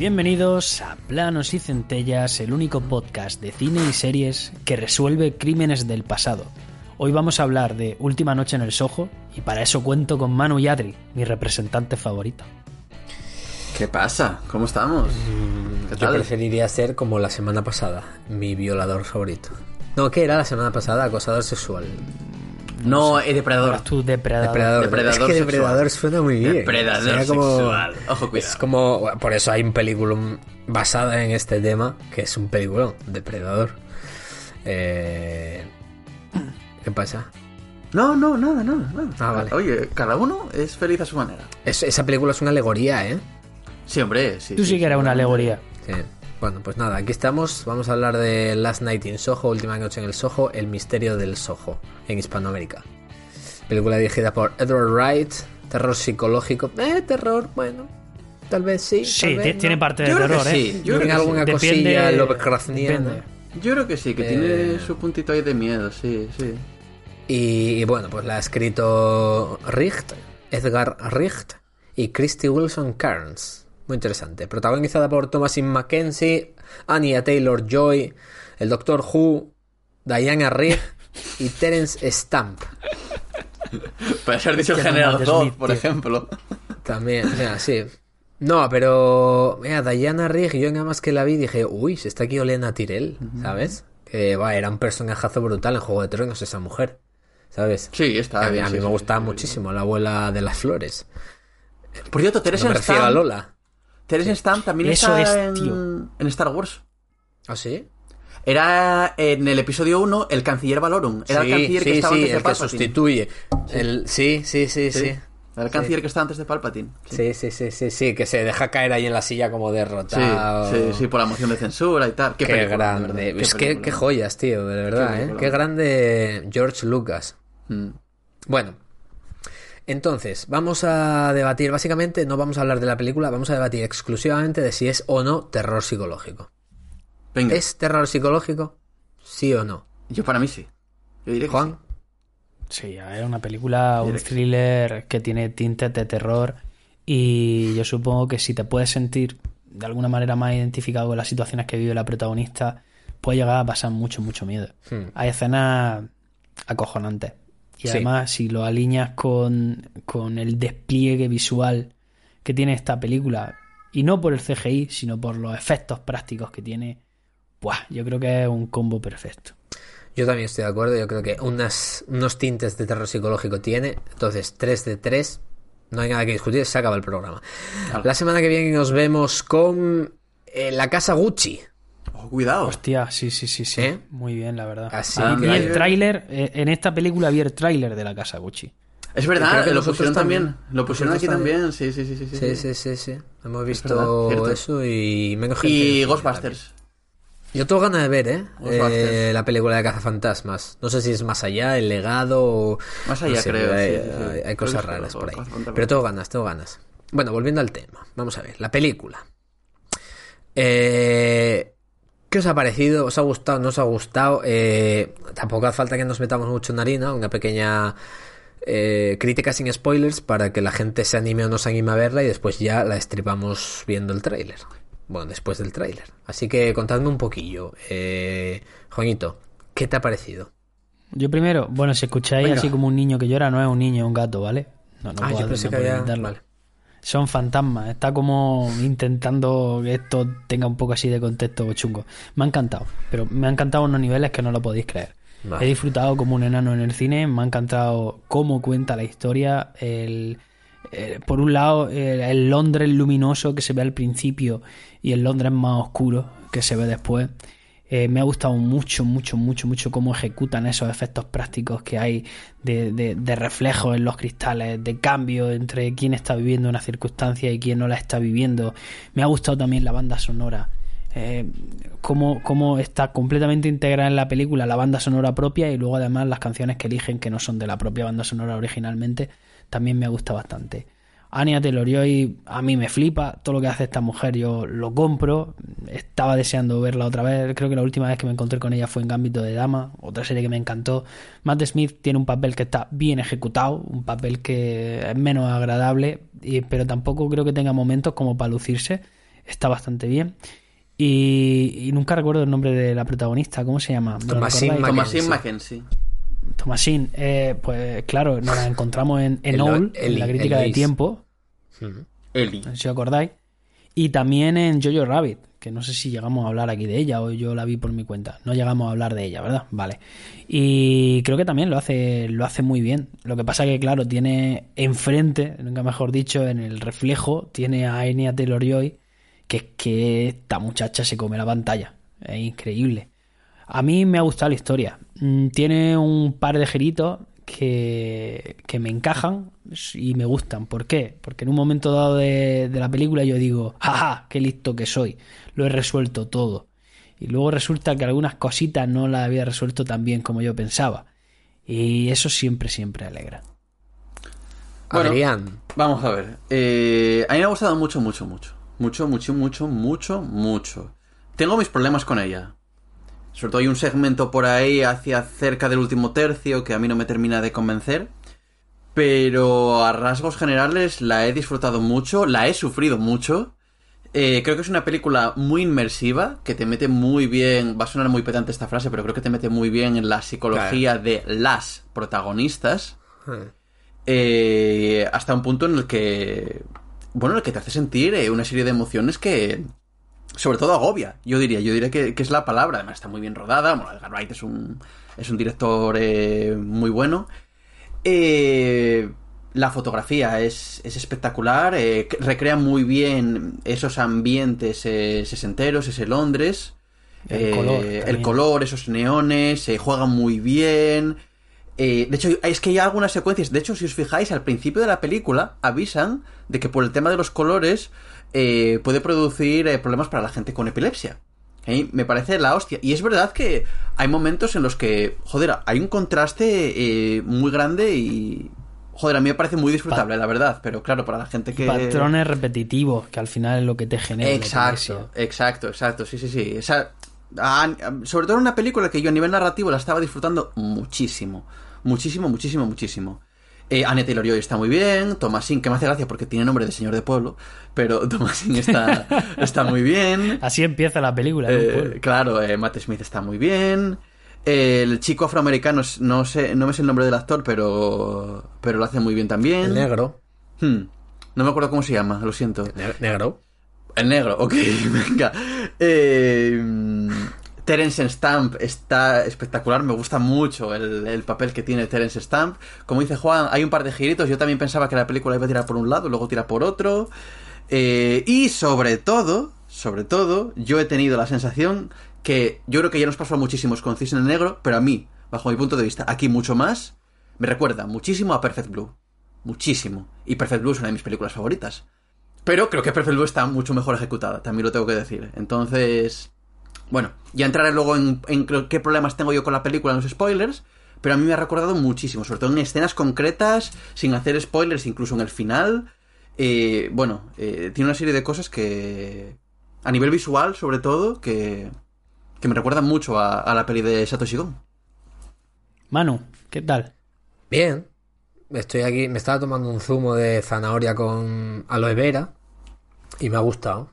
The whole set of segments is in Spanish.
Bienvenidos a Planos y Centellas, el único podcast de cine y series que resuelve crímenes del pasado. Hoy vamos a hablar de Última Noche en el Soho y para eso cuento con Manu y Adri, mi representante favorito. ¿Qué pasa? ¿Cómo estamos? ¿Qué Yo preferiría ser como la semana pasada, mi violador favorito. No, ¿qué era la semana pasada? Acosador sexual. No, es depredador. Tu depredador. depredador. es que depredador suena muy bien. Depredador sexual. Ojo, cuidado. Es como. Por eso hay un película basada en este tema, que es un película, Depredador. Eh, ¿Qué pasa? No, no, nada, nada, nada. Ah, vale. Oye, cada uno es feliz a su manera. esa película es una alegoría, ¿eh? Sí, hombre, sí. Tú sí, que eras una alegoría. Sí. Bueno, pues nada, aquí estamos. Vamos a hablar de Last Night in Soho, Última Noche en el Soho, El Misterio del Soho, en Hispanoamérica. Película dirigida por Edward Wright, terror psicológico. Eh, terror, bueno, tal vez sí. Sí, tal vez tiene no. parte de Yo creo que terror, ¿eh? sí. Yo creo que alguna sí. cosilla Lovecraftiana. Yo creo que sí, que Eh. tiene su puntito ahí de miedo, sí, sí. Y, y bueno, pues la ha escrito Richt, Edgar Richt y Christy Wilson Cairns. Muy interesante. Protagonizada por Thomasin Mackenzie, Anya Taylor Joy, el Doctor Who, Diana Rigg y Terence Stamp. Puede ser dicho General Matt Zod, Smith, por tío. ejemplo. También, mira, sí. No, pero mira, Diana Rigg, yo nada más que la vi dije, uy, se está aquí Olena Tyrell, ¿sabes? Que va, era un personajazo brutal en Juego de Tronos esa mujer, ¿sabes? Sí, está a mí, bien. a mí sí, me sí, gustaba sí, sí. muchísimo, la abuela de las flores. Por cierto, No Teresa a Stamp, Lola. Teresa Stamp también Eso está es, en, tío. en Star Wars. ¿Ah, sí? Era en el episodio 1 el canciller Valorum. Era sí, el canciller que estaba sí, antes de el que Palpatine. sustituye. El, sí, sí, sí, sí. Era el canciller que estaba antes de Palpatine. Sí, Sí, sí, sí, sí, sí, que se deja caer ahí en la silla como derrotado. sí, sí, por la moción de censura y tal. Qué, Qué, película, grande. verdad, es que qué joyas, tío, de verdad, Qué ¿eh? Qué grande George Lucas. Mm. Bueno, entonces, vamos a debatir, básicamente no vamos a hablar de la película, vamos a debatir exclusivamente de si es o no terror psicológico. Venga, ¿Es terror psicológico? ¿Sí o no? yo para mí sí. Yo diré que Juan, Sí, es una película, un thriller que tiene tintes de terror y yo supongo que si te puedes sentir de alguna manera más identificado con las situaciones que vive la protagonista, puede llegar a pasar mucho, mucho miedo. Hmm. Hay escenas acojonantes y Sí. además si lo alineas con, con el despliegue visual que tiene esta película y no por el CGI, sino por los efectos prácticos que tiene, ¡buah! yo creo que es un combo perfecto. yo también estoy de acuerdo, yo creo que unas, unos tintes de terror psicológico tiene, entonces 3 de 3, no hay nada que discutir, se acaba el programa. Claro. La semana que viene nos vemos con eh, la casa Gucci. Oh, cuidado. Hostia, sí, sí, sí, sí. ¿Eh? Muy bien, la verdad. Así Ah, Vi el tráiler, eh, en esta película vi el tráiler de la casa Gucci. Es verdad, que lo pusieron también. también. Lo pusieron aquí también. Sí, sí, sí, sí. sí, Sí, sí, sí, sí. Hemos visto eso y menos gente. Y Ghostbusters. Yo tengo ganas de ver, ¿eh? Ghostbusters. Eh, la película de cazafantasmas. No sé si es más allá, el legado o... Más no allá, sé, creo, Hay, sí, sí, sí. hay- cosas raras por ahí. Pero tengo ganas, tengo ganas. Bueno, volviendo al tema. Vamos a ver. La película. Eh, ¿Qué os ha parecido? ¿Os ha gustado? ¿No os ha gustado? Eh, tampoco hace falta que nos metamos mucho en harina. Una pequeña eh, crítica sin spoilers para que la gente se anime o no se anime a verla y después ya la estripamos viendo el tráiler. Bueno, después del tráiler. Así que contadme un poquillo. Eh, Juanito, ¿qué te ha parecido? Yo primero, bueno, si escucháis Venga. así como un niño que llora, no es un niño, es un gato, ¿vale? No, no ah, puedo, yo pensé no que había... Vale. Son fantasmas, está como intentando que esto tenga un poco así de contexto chungo. Me ha encantado, pero me ha encantado unos niveles que no lo podéis creer. Vale. He disfrutado como un enano en el cine, me ha encantado cómo cuenta la historia, el, eh, por un lado el, el Londres luminoso que se ve al principio y el Londres más oscuro que se ve después. Eh, me ha gustado mucho, mucho, mucho, mucho cómo ejecutan esos efectos prácticos que hay de, de, de reflejo en los cristales, de cambio entre quién está viviendo una circunstancia y quién no la está viviendo. Me ha gustado también la banda sonora. Eh, cómo, cómo está completamente integrada en la película la banda sonora propia y luego además las canciones que eligen que no son de la propia banda sonora originalmente también me gusta bastante. Anya Taylor-Joy a mí me flipa, todo lo que hace esta mujer yo lo compro, estaba deseando verla otra vez, creo que la última vez que me encontré con ella fue en Gambito de Dama, otra serie que me encantó. Matt Smith tiene un papel que está bien ejecutado, un papel que es menos agradable, pero tampoco creo que tenga momentos como para lucirse, está bastante bien. Y, y nunca recuerdo el nombre de la protagonista, ¿cómo se llama? Thomasine Thomasine Mackenzie. Thomasine, eh, pues claro, nos la encontramos en, en Owl, en la crítica de tiempo. Ellie. Si os acordáis. Y también en Jojo Rabbit, que no sé si llegamos a hablar aquí de ella o yo la vi por mi cuenta. No llegamos a hablar de ella, ¿verdad? Vale. Y creo que también lo hace, lo hace muy bien. Lo que pasa que, claro, tiene enfrente, nunca mejor dicho, en el reflejo, tiene a Enya Taylor-Joy, que es que esta muchacha se come la pantalla. Es increíble. A mí me ha gustado la historia. Mm, Tiene un par de giritos que, que me encajan y me gustan. ¿Por qué? Porque en un momento dado de, de la película yo digo, jaja, qué listo que soy. Lo he resuelto todo. Y luego resulta que algunas cositas no las había resuelto tan bien como yo pensaba. Y eso siempre, siempre alegra. Bueno, Adrián. Vamos a ver. Eh, a mí me ha gustado mucho, mucho, mucho. Mucho, mucho, mucho, mucho, mucho. Tengo mis problemas con ella. Sobre todo hay un segmento por ahí hacia cerca del último tercio que a mí no me termina de convencer. Pero a rasgos generales la he disfrutado mucho, la he sufrido mucho. Eh, creo que es una película muy inmersiva, que te mete muy bien, va a sonar muy pedante esta frase, pero creo que te mete muy bien en la psicología de las protagonistas. Eh, hasta un punto en el que, bueno, en el que te hace sentir eh, una serie de emociones que, sobre todo agobia, yo diría, yo diría que, que es la palabra, además está muy bien rodada, bueno, Edgar Wright es un, es un director eh, muy bueno. Eh, la fotografía es, es espectacular, eh, recrea muy bien esos ambientes eh, sesenteros, ese Londres. El color el color, esos neones, se juega muy bien. Eh, de hecho, es que hay algunas secuencias. De hecho, si os fijáis, al principio de la película avisan de que por el tema de los colores eh, puede producir eh, problemas para la gente con epilepsia. Me parece la hostia. Y es verdad que hay momentos en los que, joder, hay un contraste muy grande y. Joder, a mí me parece muy disfrutable, la verdad. Pero claro, para la gente que. Patrones repetitivos, que al final es lo que te genera. Exacto, exacto, exacto, sí, sí, sí. Esa, a- sobre todo en una película que yo a nivel narrativo la estaba disfrutando muchísimo, muchísimo, muchísimo, muchísimo. Eh, Anya Taylor-Joy está muy bien, Thomasin, que me hace gracia porque tiene nombre de señor de pueblo, pero Thomasin está, está muy bien. Así empieza la película. Eh, claro, eh, Matt Smith está muy bien. El chico afroamericano, no sé, no me sé el nombre del actor, pero, pero lo hace muy bien también. El negro. Hmm, No me acuerdo cómo se llama, lo siento. Ne- negro. El negro, ok, venga. Eh, Terence Stamp está espectacular, me gusta mucho el, el papel que tiene Terence Stamp. Como dice Juan, hay un par de giritos, yo también pensaba que la película iba a tirar por un lado, luego tira por otro. Eh, y sobre todo, sobre todo, yo he tenido la sensación que yo creo que ya nos pasó muchísimos con Cisne Negro, pero a mí, bajo mi punto de vista, aquí mucho más, me recuerda muchísimo a Perfect Blue. Muchísimo. Y Perfect Blue es una de mis películas favoritas. Pero creo que Perfect Blue está mucho mejor ejecutada, también lo tengo que decir. Entonces, bueno, ya entraré luego en, en qué problemas tengo yo con la película en los spoilers, pero a mí me ha recordado muchísimo, sobre todo en escenas concretas, sin hacer spoilers, incluso en el final. Eh, bueno, eh, tiene una serie de cosas que, a nivel visual sobre todo, que, que me recuerdan mucho a, a la peli de Satoshi Gon. Manu, ¿qué tal? Bien. Estoy aquí, me estaba tomando un zumo de zanahoria con aloe vera y me ha gustado.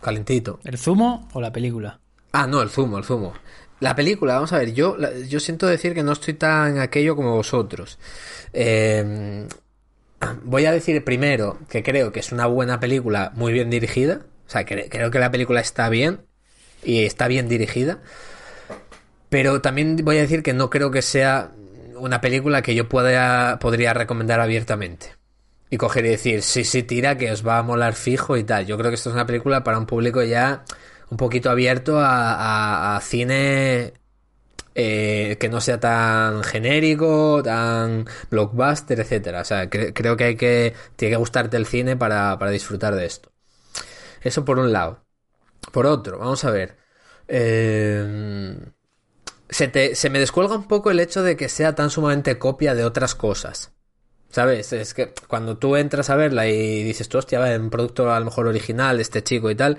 Calentito. ¿El zumo o la película? Ah, no, el zumo, el zumo. La película, vamos a ver, yo, yo siento decir que no estoy tan aquello como vosotros. Eh, voy a decir primero que creo que es una buena película muy bien dirigida. O sea, creo que la película está bien y está bien dirigida. Pero también voy a decir que no creo que sea una película que yo pueda, podría recomendar abiertamente. Y coger y decir, sí, sí, tira, que os va a molar fijo y tal. Yo creo que esto es una película para un público ya un poquito abierto a, a, cine eh, que no sea tan genérico, tan blockbuster, etcétera. O sea, creo que hay que tiene que gustarte el cine para, para disfrutar de esto. Eso por un lado. Por otro, vamos a ver. Eh, se, se me descuelga un poco el hecho de que sea tan sumamente copia de otras cosas. ¿Sabes? Es que cuando tú entras a verla y dices, tú, hostia, va, un producto a lo mejor original, este chico y tal,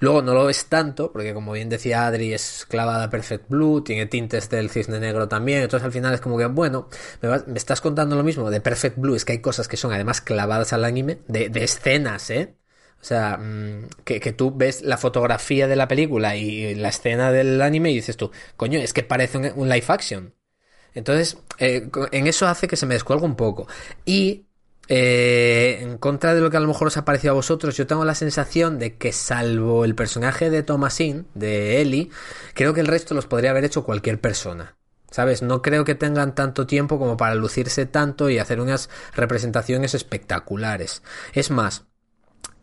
luego no lo ves tanto, porque como bien decía Adri, es clavada Perfect Blue, tiene tintes del cisne negro también, entonces al final es como que, bueno, me, me estás contando lo mismo de Perfect Blue, es que hay cosas que son además clavadas al anime, de, de escenas, ¿eh? O sea, mm, que, que, tú ves la fotografía de la película y la escena del anime y dices tú, coño, es que parece un, live action. Entonces, eh, en eso hace que se me descuelgue un poco. Y eh, en contra de lo que a lo mejor os ha parecido a vosotros, yo tengo la sensación de que salvo el personaje de Thomasin, de Ellie, creo que el resto los podría haber hecho cualquier persona. ¿Sabes? No creo que tengan tanto tiempo como para lucirse tanto y hacer unas representaciones espectaculares. Es más,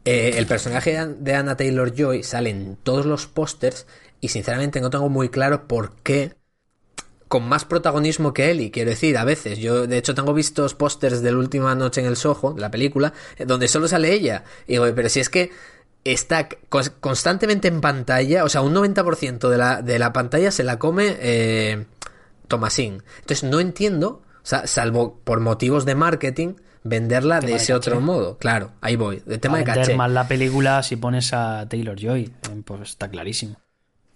eh, el personaje de Anna Taylor Joy sale en todos los pósters y sinceramente no tengo muy claro por qué con más protagonismo que él y quiero decir a veces yo de hecho tengo vistos pósters de la última noche en el Soho la película eh, donde solo sale ella y digo pero si es que está constantemente en pantalla o sea un 90% de la, de la pantalla se la come eh, entonces no entiendo o sea, salvo por motivos de marketing venderla de ese otro modo. Claro, ahí voy. De tema de caché. más la película si pones a Taylor Joy, eh, pues está clarísimo.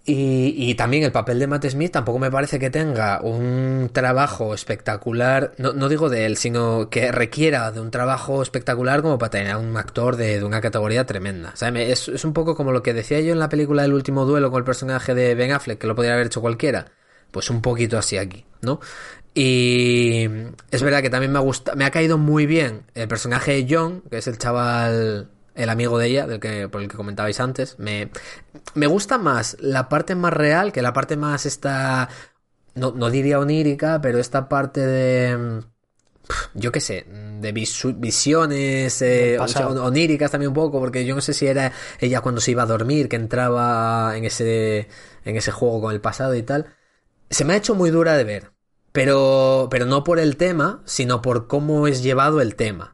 Y, y, también el papel de Matt Smith tampoco me parece que tenga un trabajo espectacular, no, no, digo de él, sino que requiera de un trabajo espectacular como para tener a un actor de, de una categoría tremenda. es, es, un poco como lo que decía yo en la película del último duelo con el personaje de Ben Affleck, que lo podría haber hecho cualquiera. Pues un poquito así aquí, ¿no? Y es verdad que también me ha gustado, me ha caído muy bien el personaje de John, que es el chaval, el amigo de ella, del que, por el que comentabais antes. Me, me gusta más la parte más real que la parte más esta, no, no diría onírica, pero esta parte de, yo qué sé, de visiones eh, oníricas también un poco, porque yo no sé si era ella cuando se iba a dormir, que entraba en ese, en ese juego con el pasado y tal. Se me ha hecho muy dura de ver. Pero, pero no por el tema, sino por cómo es llevado el tema.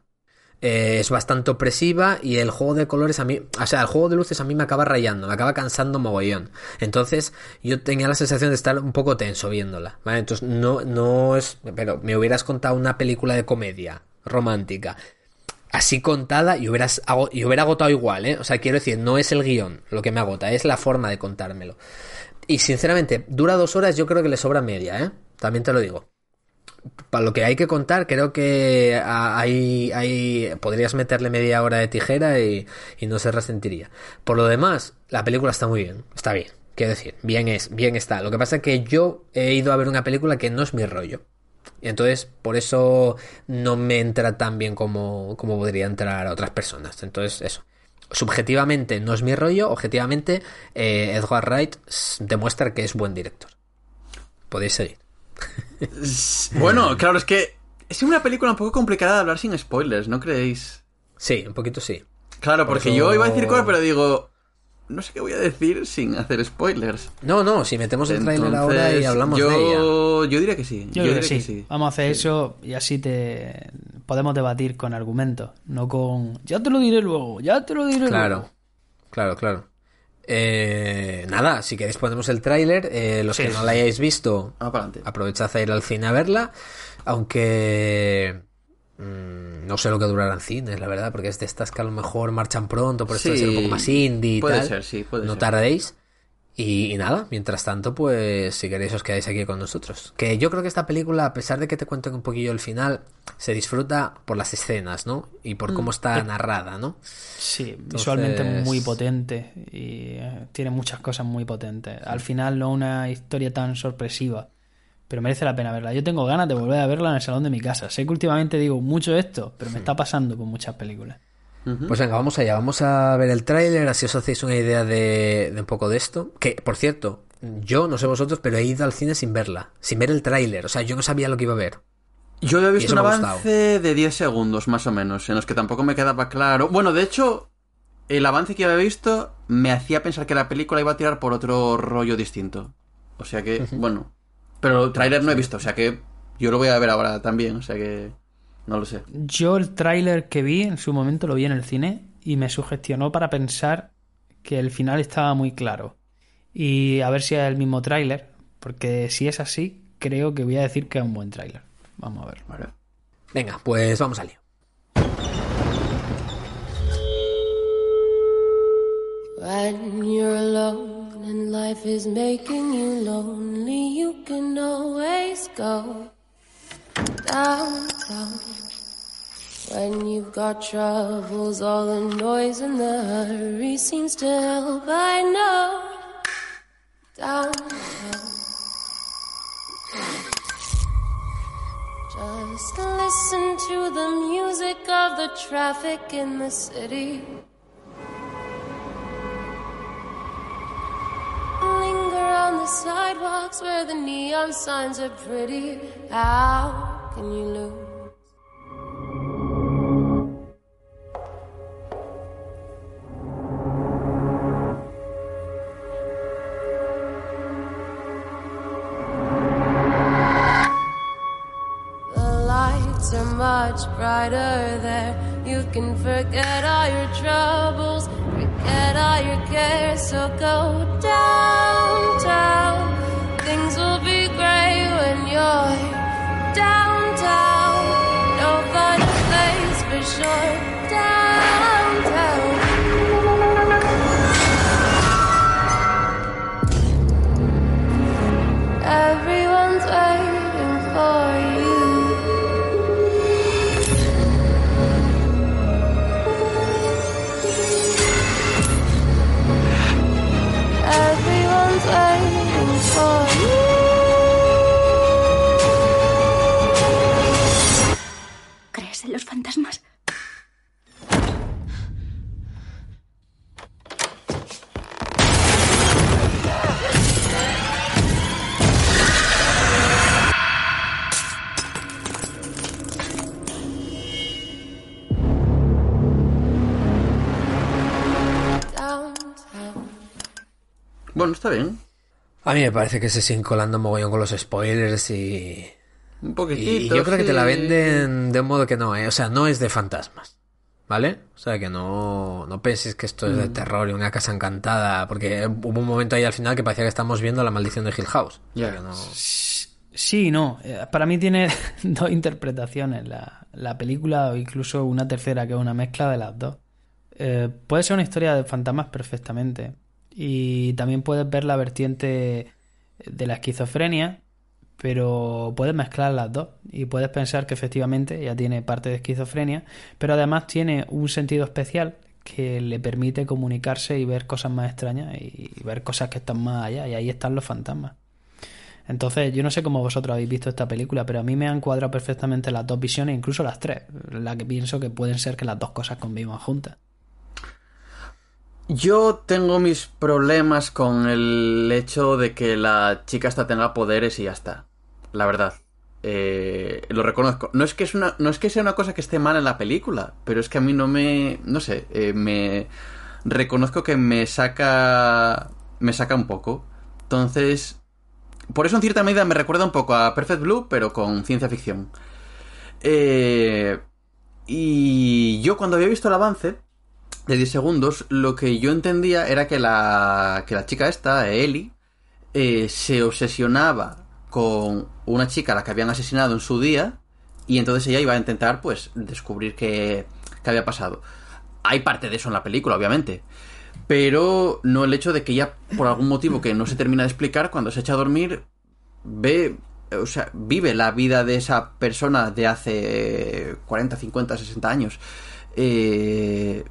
Eh, es bastante opresiva y el juego de colores a mí, o sea, el juego de luces a mí me acaba rayando, me acaba cansando mogollón. Entonces yo tenía la sensación de estar un poco tenso viéndola, ¿vale? Entonces no, no es, pero me hubieras contado una película de comedia romántica así contada y hubieras y hubiera agotado igual, ¿eh? O sea, quiero decir, no es el guion lo que me agota, es la forma de contármelo. Y sinceramente, dura dos horas, yo creo que le sobra media, ¿eh? También te lo digo. Para lo que hay que contar, creo que hay, hay, podrías meterle media hora de tijera y, no se resentiría. Por lo demás, la película está muy bien, está bien. Quiero decir, bien es, bien está. Lo que pasa es que yo he ido a ver una película que no es mi rollo. Entonces, por eso no me entra tan bien como, como podría entrar a otras personas. Entonces, eso. Subjetivamente no es mi rollo, objetivamente eh, Edward Wright demuestra que es buen director. Podéis seguir. Bueno, claro, es que es una película un poco complicada de hablar sin spoilers, ¿no creéis? Sí, un poquito sí. Claro, porque yo iba a decir cosas, pero digo, no sé qué voy a decir sin hacer spoilers. No, no, si metemos el trailer ahora y hablamos yo, de ella. Yo diría que sí. Yo, diría que, sí. Vamos a hacer eso y así te podemos debatir con argumentos, no con ya te lo diré luego, ya te lo diré claro, luego. Claro, claro. Eh, nada, si queréis ponemos el tráiler. Eh, los que no la hayáis visto, aprovechad a ir al cine a verla. Aunque mm, no sé lo que durará en cines, la verdad, porque es de estas que a lo mejor marchan pronto, por esto ser un poco más indie y puede Ser, sí, puede no tardéis. Y, nada, mientras tanto, pues si queréis os quedáis aquí con nosotros. Que yo creo que esta película, a pesar de que te cuento un poquillo el final, se disfruta por las escenas, ¿no? Y por cómo está mm. narrada, ¿no? Sí, visualmente muy potente y eh, tiene muchas cosas muy potentes. Al final no una historia tan sorpresiva, pero merece la pena verla. Yo tengo ganas de volver a verla en el salón de mi casa. Sé que últimamente digo mucho esto, pero me está pasando con muchas películas. Pues venga, vamos allá, vamos a ver el tráiler, así os hacéis una idea de, un poco de esto. Que, por cierto, yo, no sé vosotros, pero he ido al cine sin verla, sin ver el tráiler, o sea, yo no sabía lo que iba a ver. Yo había visto un avance de 10 segundos, más o menos, en los que tampoco me quedaba claro. Bueno, de hecho, el avance que había visto me hacía pensar que la película iba a tirar por otro rollo distinto. O sea que, bueno. Pero el tráiler no he visto, o sea que yo lo voy a ver ahora también, o sea que no lo sé. Yo el tráiler que vi en su momento lo vi en el cine y me sugestionó para pensar que el final estaba muy claro. Y a ver si es el mismo tráiler, porque si es así, creo que voy a decir que es un buen tráiler. Vamos a ver. Vale. Venga, pues vamos al lío. When you're alone and life is making you lonely, you can always go downtown. When you've got troubles, all the noise and the hurry seems to help. I know downtown. Just listen to the music of the traffic in the city. Linger on the sidewalks where the neon signs are pretty. How can you lose? Much brighter there. You can forget all your troubles, forget all your cares. So go downtown. Things will be great when you're downtown. You'll find a place for sure. Bueno, está bien. A mí me parece que se siguen colando mogollón con los spoilers y... Un Y poquitito. yo creo que te la venden de un modo que no, ¿eh? O sea, no es de fantasmas. ¿Vale? O sea, que no, no penséis que esto es de terror y una casa encantada. Porque hubo un momento ahí al final que parecía que estamos viendo la maldición de Hill House. O sea, Ya. que no- Sí y no. Eh, Para mí tiene dos interpretaciones la, la película o incluso una tercera que es una mezcla de las dos. Eh, puede ser una historia de fantasmas perfectamente. Y también puedes ver la vertiente de la esquizofrenia, pero puedes mezclar las dos y puedes pensar que efectivamente ya tiene parte de esquizofrenia, pero además tiene un sentido especial que le permite comunicarse y ver cosas más extrañas y ver cosas que están más allá y ahí están los fantasmas. Entonces, yo no sé cómo vosotros habéis visto esta película, pero a mí me han cuadrado perfectamente las dos visiones, incluso las tres, la que pienso que pueden ser que las dos cosas convivan juntas. Yo tengo mis problemas con el hecho de que la chica esta tenga poderes y ya está. La verdad. Eh, lo reconozco. No es que es una, no es que sea una cosa que esté mal en la película, pero es que a mí no me, no sé, eh, me reconozco que me saca, me saca un poco. Entonces, por eso en cierta medida me recuerda un poco a Perfect Blue, pero con ciencia ficción. Eh, y yo cuando había visto el avance de 10 segundos, lo que yo entendía era que la, que la chica esta, Ellie, eh, se obsesionaba con una chica a la que habían asesinado en su día y entonces ella iba a intentar pues descubrir qué, qué había pasado. Hay parte de eso en la película, obviamente. Pero no el hecho de que ella, por algún motivo que no se termina de explicar, cuando se echa a dormir, ve, o sea, vive la vida de esa persona de hace 40, 50, 60 años. Eh,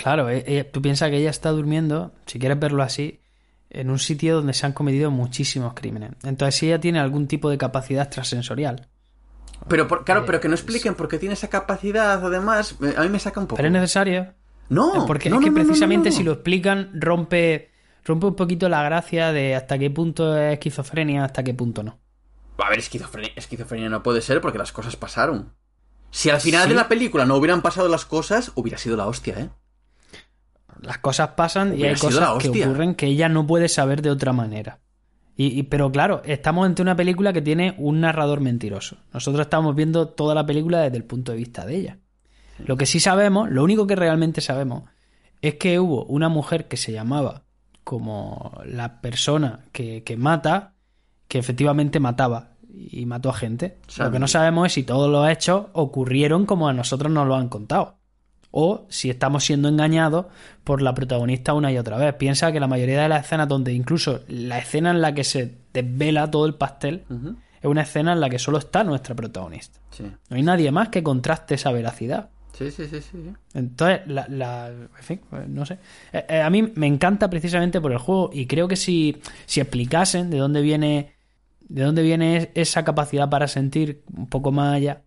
Claro, eh, eh, tú piensas que ella está durmiendo, si quieres verlo así, en un sitio donde se han cometido muchísimos crímenes. Entonces, si ella tiene algún tipo de capacidad extrasensorial, Pero, por- claro, pero que no expliquen por qué tiene esa capacidad o demás, eh, a mí me saca un poco. pero es necesario. No, Porque no, es que no, no, no, precisamente si lo explican, rompe, rompe un poquito la gracia de hasta qué punto es esquizofrenia, hasta qué punto no. A ver, esquizofrenia, esquizofrenia no puede ser porque las cosas pasaron. Si al final Sí. de la película no hubieran pasado las cosas, hubiera sido la hostia, ¿eh? Las cosas pasan y Hubiera hay cosas que ocurren que ella no puede saber de otra manera. Y, y- pero claro, estamos ante una película que tiene un narrador mentiroso. Nosotros estamos viendo toda la película desde el punto de vista de ella. Lo que sí sabemos, lo único que realmente sabemos, es que hubo una mujer que se llamaba como la persona que, que mata, que efectivamente mataba y mató a gente. Lo que no sabemos es si todos los hechos ocurrieron como a nosotros nos lo han contado. O si estamos siendo engañados por la protagonista una y otra vez. Piensa que la mayoría de las escenas donde incluso la escena en la que se desvela todo el pastel es una escena en la que solo está nuestra protagonista. Sí. No hay nadie más que contraste esa veracidad. Sí, sí, sí, sí. Entonces, la, la- en fin, pues, no sé. Eh, eh, a mí me encanta precisamente por el juego y creo que si, si explicasen de dónde viene de dónde viene esa capacidad para sentir un poco más allá,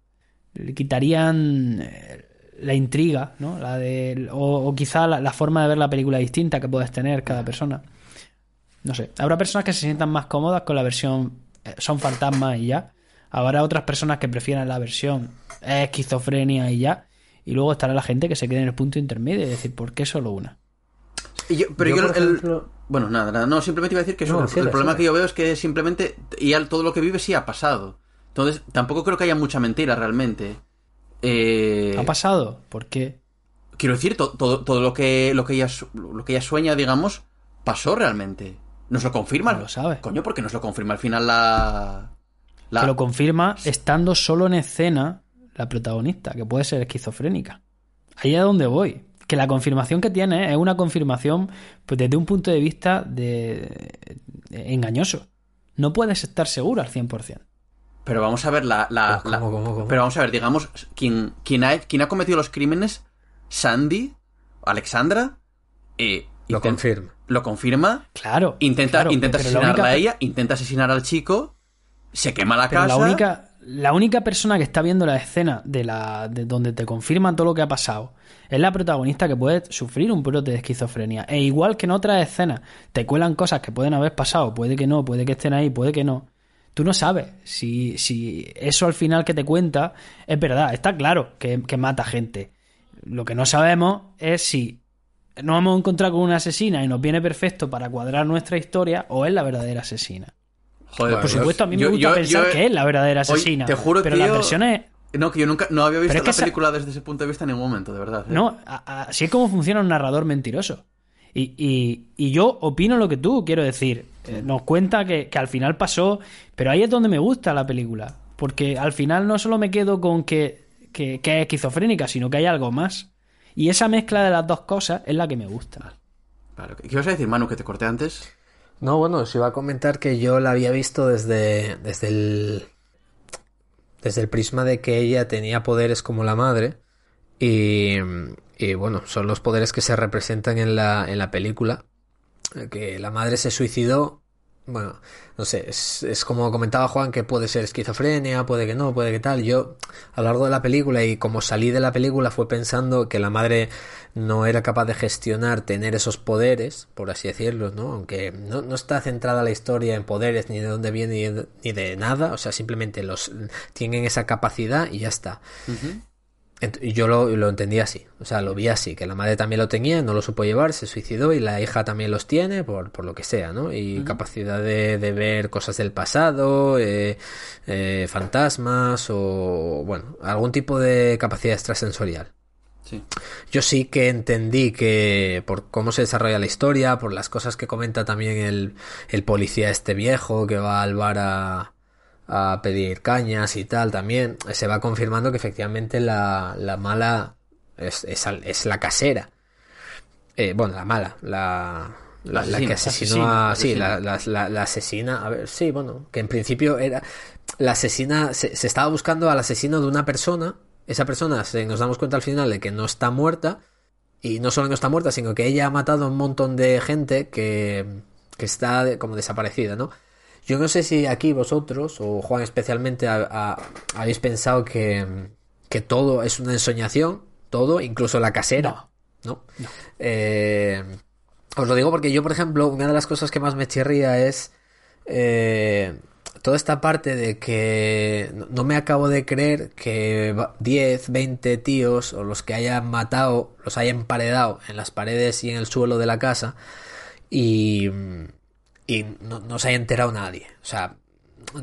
le quitarían eh, la intriga, ¿no? La de, o, o quizá la, la forma de ver la película distinta que puedes tener cada persona. No sé. Habrá personas que se sientan más cómodas con la versión eh, son fantasmas y ya. Habrá otras personas que prefieran la versión eh, esquizofrenia y ya. Y luego estará la gente que se quede en el punto intermedio y decir, ¿por qué solo una? Y yo- pero Yo, yo, por el- ejemplo- Bueno, nada, nada, no, simplemente iba a decir que eso, No, el, sigue, el problema sigue. que yo veo es que simplemente ya todo lo que vive sí ha pasado. Entonces, tampoco creo que haya mucha mentira realmente. Eh, ¿Ha pasado? ¿Por qué? quiero decir, to- todo, todo lo que lo que ella lo que ella sueña, digamos, pasó realmente. Nos lo confirma. No lo sabe. Coño, porque nos lo confirma al final la. la- Que lo confirma estando solo en escena la protagonista, que puede ser esquizofrénica. Ahí es donde voy. Que la confirmación que tiene es una confirmación pues, desde un punto de vista de... de engañoso. No puedes estar seguro al 100%. Pero vamos a ver la. la- ¿Cómo, la- cómo, cómo? Pero vamos a ver, digamos, quien, quien, ha, quien ha cometido los crímenes, Sandy, Alexandra, eh, Lo confirma. lo confirma, Claro. intenta, claro, intenta asesinarla única- a ella, intenta asesinar al chico, se quema la Pero casa. la única, la única persona que está viendo la escena de la de donde te confirman todo lo que ha pasado es la protagonista que puede sufrir un brote de esquizofrenia. E igual que en otras escenas te cuelan cosas que pueden haber pasado, puede que no, puede que estén ahí, puede que no. Tú no sabes si, si eso al final que te cuenta es verdad. Está claro que, que mata gente. Lo que no sabemos es si nos hemos encontrado con una asesina y nos viene perfecto para cuadrar nuestra historia o es la verdadera asesina. Joder, Por pues supuesto, a mí me gusta yo- pensar yo- que es la verdadera Oye, asesina. te juro pero que las versiones. No, que yo nunca no había visto es que la esa- película desde ese punto de vista en ningún momento, de verdad. ¿eh? No, así es como funciona un narrador mentiroso. Y, y- y yo opino lo que tú, quiero decir. Eh, nos cuenta que, que al final pasó, pero ahí es donde me gusta la película. Porque al final no solo me quedo con que, que, que es esquizofrénica, sino que hay algo más. Y esa mezcla de las dos cosas es la que me gusta. Vale, ¿Qué ibas a decir, Manu, que te corté antes? No, bueno, os iba a comentar que yo la había visto desde, desde el desde el prisma de que ella tenía poderes como la madre y, y bueno, son los poderes que se representan en la, en la película, que la madre se suicidó, bueno, no sé, es, es como comentaba Juan que puede ser esquizofrenia, puede que no, puede que tal, yo a lo largo de la película y como salí de la película fue pensando que la madre no era capaz de gestionar tener esos poderes, por así decirlo, ¿no? Aunque no, no está centrada la historia en poderes ni de dónde viene ni de, ni de nada, o sea, simplemente los tienen esa capacidad y ya está. Yo lo, lo entendí así, o sea, lo vi así, que la madre también lo tenía, no lo supo llevar, se suicidó y la hija también los tiene, por, por lo que sea, ¿no? Y capacidad de, de ver cosas del pasado, eh, eh, fantasmas o, bueno, algún tipo de capacidad extrasensorial. Sí. Yo sí que entendí que por cómo se desarrolla la historia, por las cosas que comenta también el, el policía este viejo que va al bar a, a pedir cañas y tal, también se va confirmando que efectivamente la, la mala es, es, la casera. Eh, bueno, la mala, la, la, la que asesinó asesina, a... Sí, la, asesina. A ver, sí, bueno, que en principio era... La asesina... Se, se estaba buscando al asesino de una persona. Esa persona, se, nos damos cuenta al final de que no está muerta. Y no solo no está muerta, sino que ella ha matado a un montón de gente que, que está como desaparecida, ¿no? Yo no sé si aquí vosotros, o Juan especialmente, ha- ha- habéis pensado que, que todo es una ensoñación, todo, incluso la casera, ¿no? Eh, os lo digo porque yo, por ejemplo, una de las cosas que más me chirría es eh, toda esta parte de que no, no me acabo de creer que va- 10, 20 tíos o los que hayan matado, los hayan emparedado en las paredes y en el suelo de la casa y, y no, no se haya enterado nadie. O sea,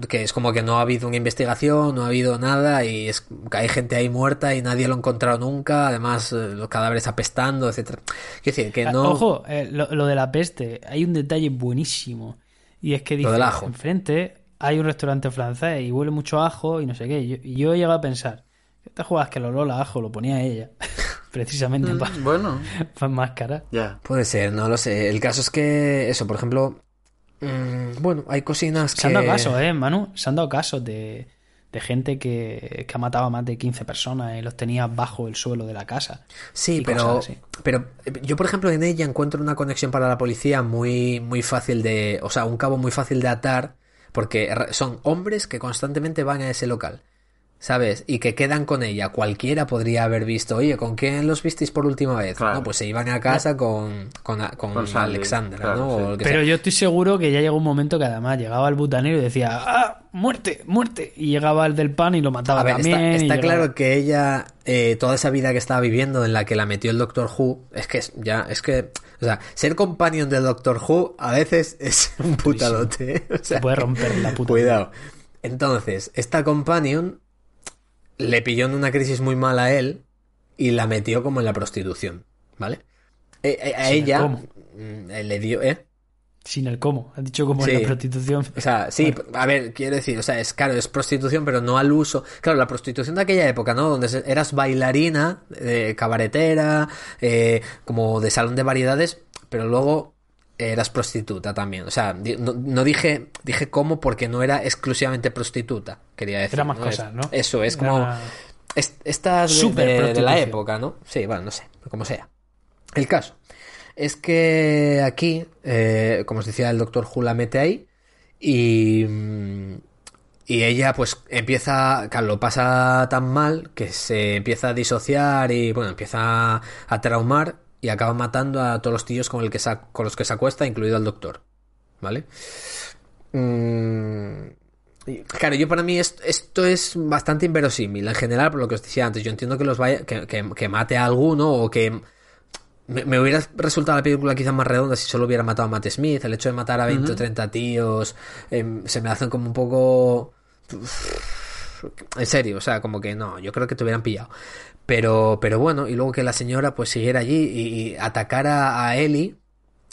que es como que no ha habido una investigación, no ha habido nada y es que hay gente ahí muerta y nadie lo ha encontrado nunca, además eh, los cadáveres apestando, etcétera. Quiero decir que Ah, no Ojo, eh, lo, lo de la peste, hay un detalle buenísimo. Y es que dice, Lo del ajo. enfrente hay un restaurante francés y huele mucho a ajo y no sé qué. Y yo, y yo he llegado a pensar, ¿qué te juegas que el olor a ajo lo ponía ella? Precisamente para, Mm, Bueno, máscara. ya. Puede ser, no lo sé. El caso es que, eso, por ejemplo, mm, bueno, hay cocinas que... Se han dado casos, ¿eh, Manu? Se han dado casos de, de gente que, que ha matado a más de 15 personas y los tenía bajo el suelo de la casa. Sí, pero, pero eh, yo, por ejemplo, en ella encuentro una conexión para la policía muy, muy fácil de, o sea, un cabo muy fácil de atar, porque son hombres que constantemente van a ese local, ¿sabes? Y que quedan con ella. Cualquiera podría haber visto, oye, ¿con quién los visteis por última vez? Claro. No, pues se iban a casa con, con, con Con Sandy, Alexandra, claro, ¿no? sí. O Pero sea. yo estoy seguro que ya llegó un momento que además llegaba el butanero y decía, ¡ah! ¡Muerte! ¡muerte! Y llegaba el del pan y lo mataba A ver, también. está, y está llegaba- claro que ella, eh, toda esa vida que estaba viviendo en la que la metió el Doctor Who, es que es- ya, es que, o sea, ser companion del Doctor Who a veces es un putadote. ¿eh? O sea, Se puede romper la puta. Cuidado. Entonces, esta companion le pilló en una crisis muy mala a él y la metió como en la prostitución, ¿vale? Eh, eh, a Sin el ella cómo. mm, eh, le dio, ¿eh? Sin el cómo. Has dicho como Sí. en la prostitución. O sea, sí, a ver, quiero decir, o sea, es claro, es prostitución, pero no al uso. Claro, la prostitución de aquella época, ¿no? Donde eras bailarina, eh, cabaretera, eh, como de salón de variedades, pero luego eras prostituta también. O sea, no, no dije, dije cómo porque no era exclusivamente prostituta, quería decir. Era más ¿no? cosas, ¿no? Eso, es como... Era- es- estas de- Súper de, de la época, ¿no? Sí, bueno, no sé, como sea. El caso es que aquí, eh, como os decía, el doctor Who la mete ahí y, mm, y ella pues empieza, claro, lo pasa tan mal que se empieza a disociar y bueno, empieza a traumar y acaba matando a todos los tíos con, el que con los que se acuesta, incluido al doctor. ¿Vale? Mm, Claro, yo para mí esto, esto es bastante inverosímil en general, por lo que os decía antes. Yo entiendo que los vaya, que, que- que mate a alguno o que me, me hubiera resultado la película quizás más redonda si solo hubiera matado a Matt Smith. El hecho de matar a 20 o 30 tíos em, se me hacen como un poco. En serio, o sea, como que no, yo creo que te hubieran pillado. Pero, pero bueno, y luego que la señora pues siguiera allí y, y atacara a Ellie.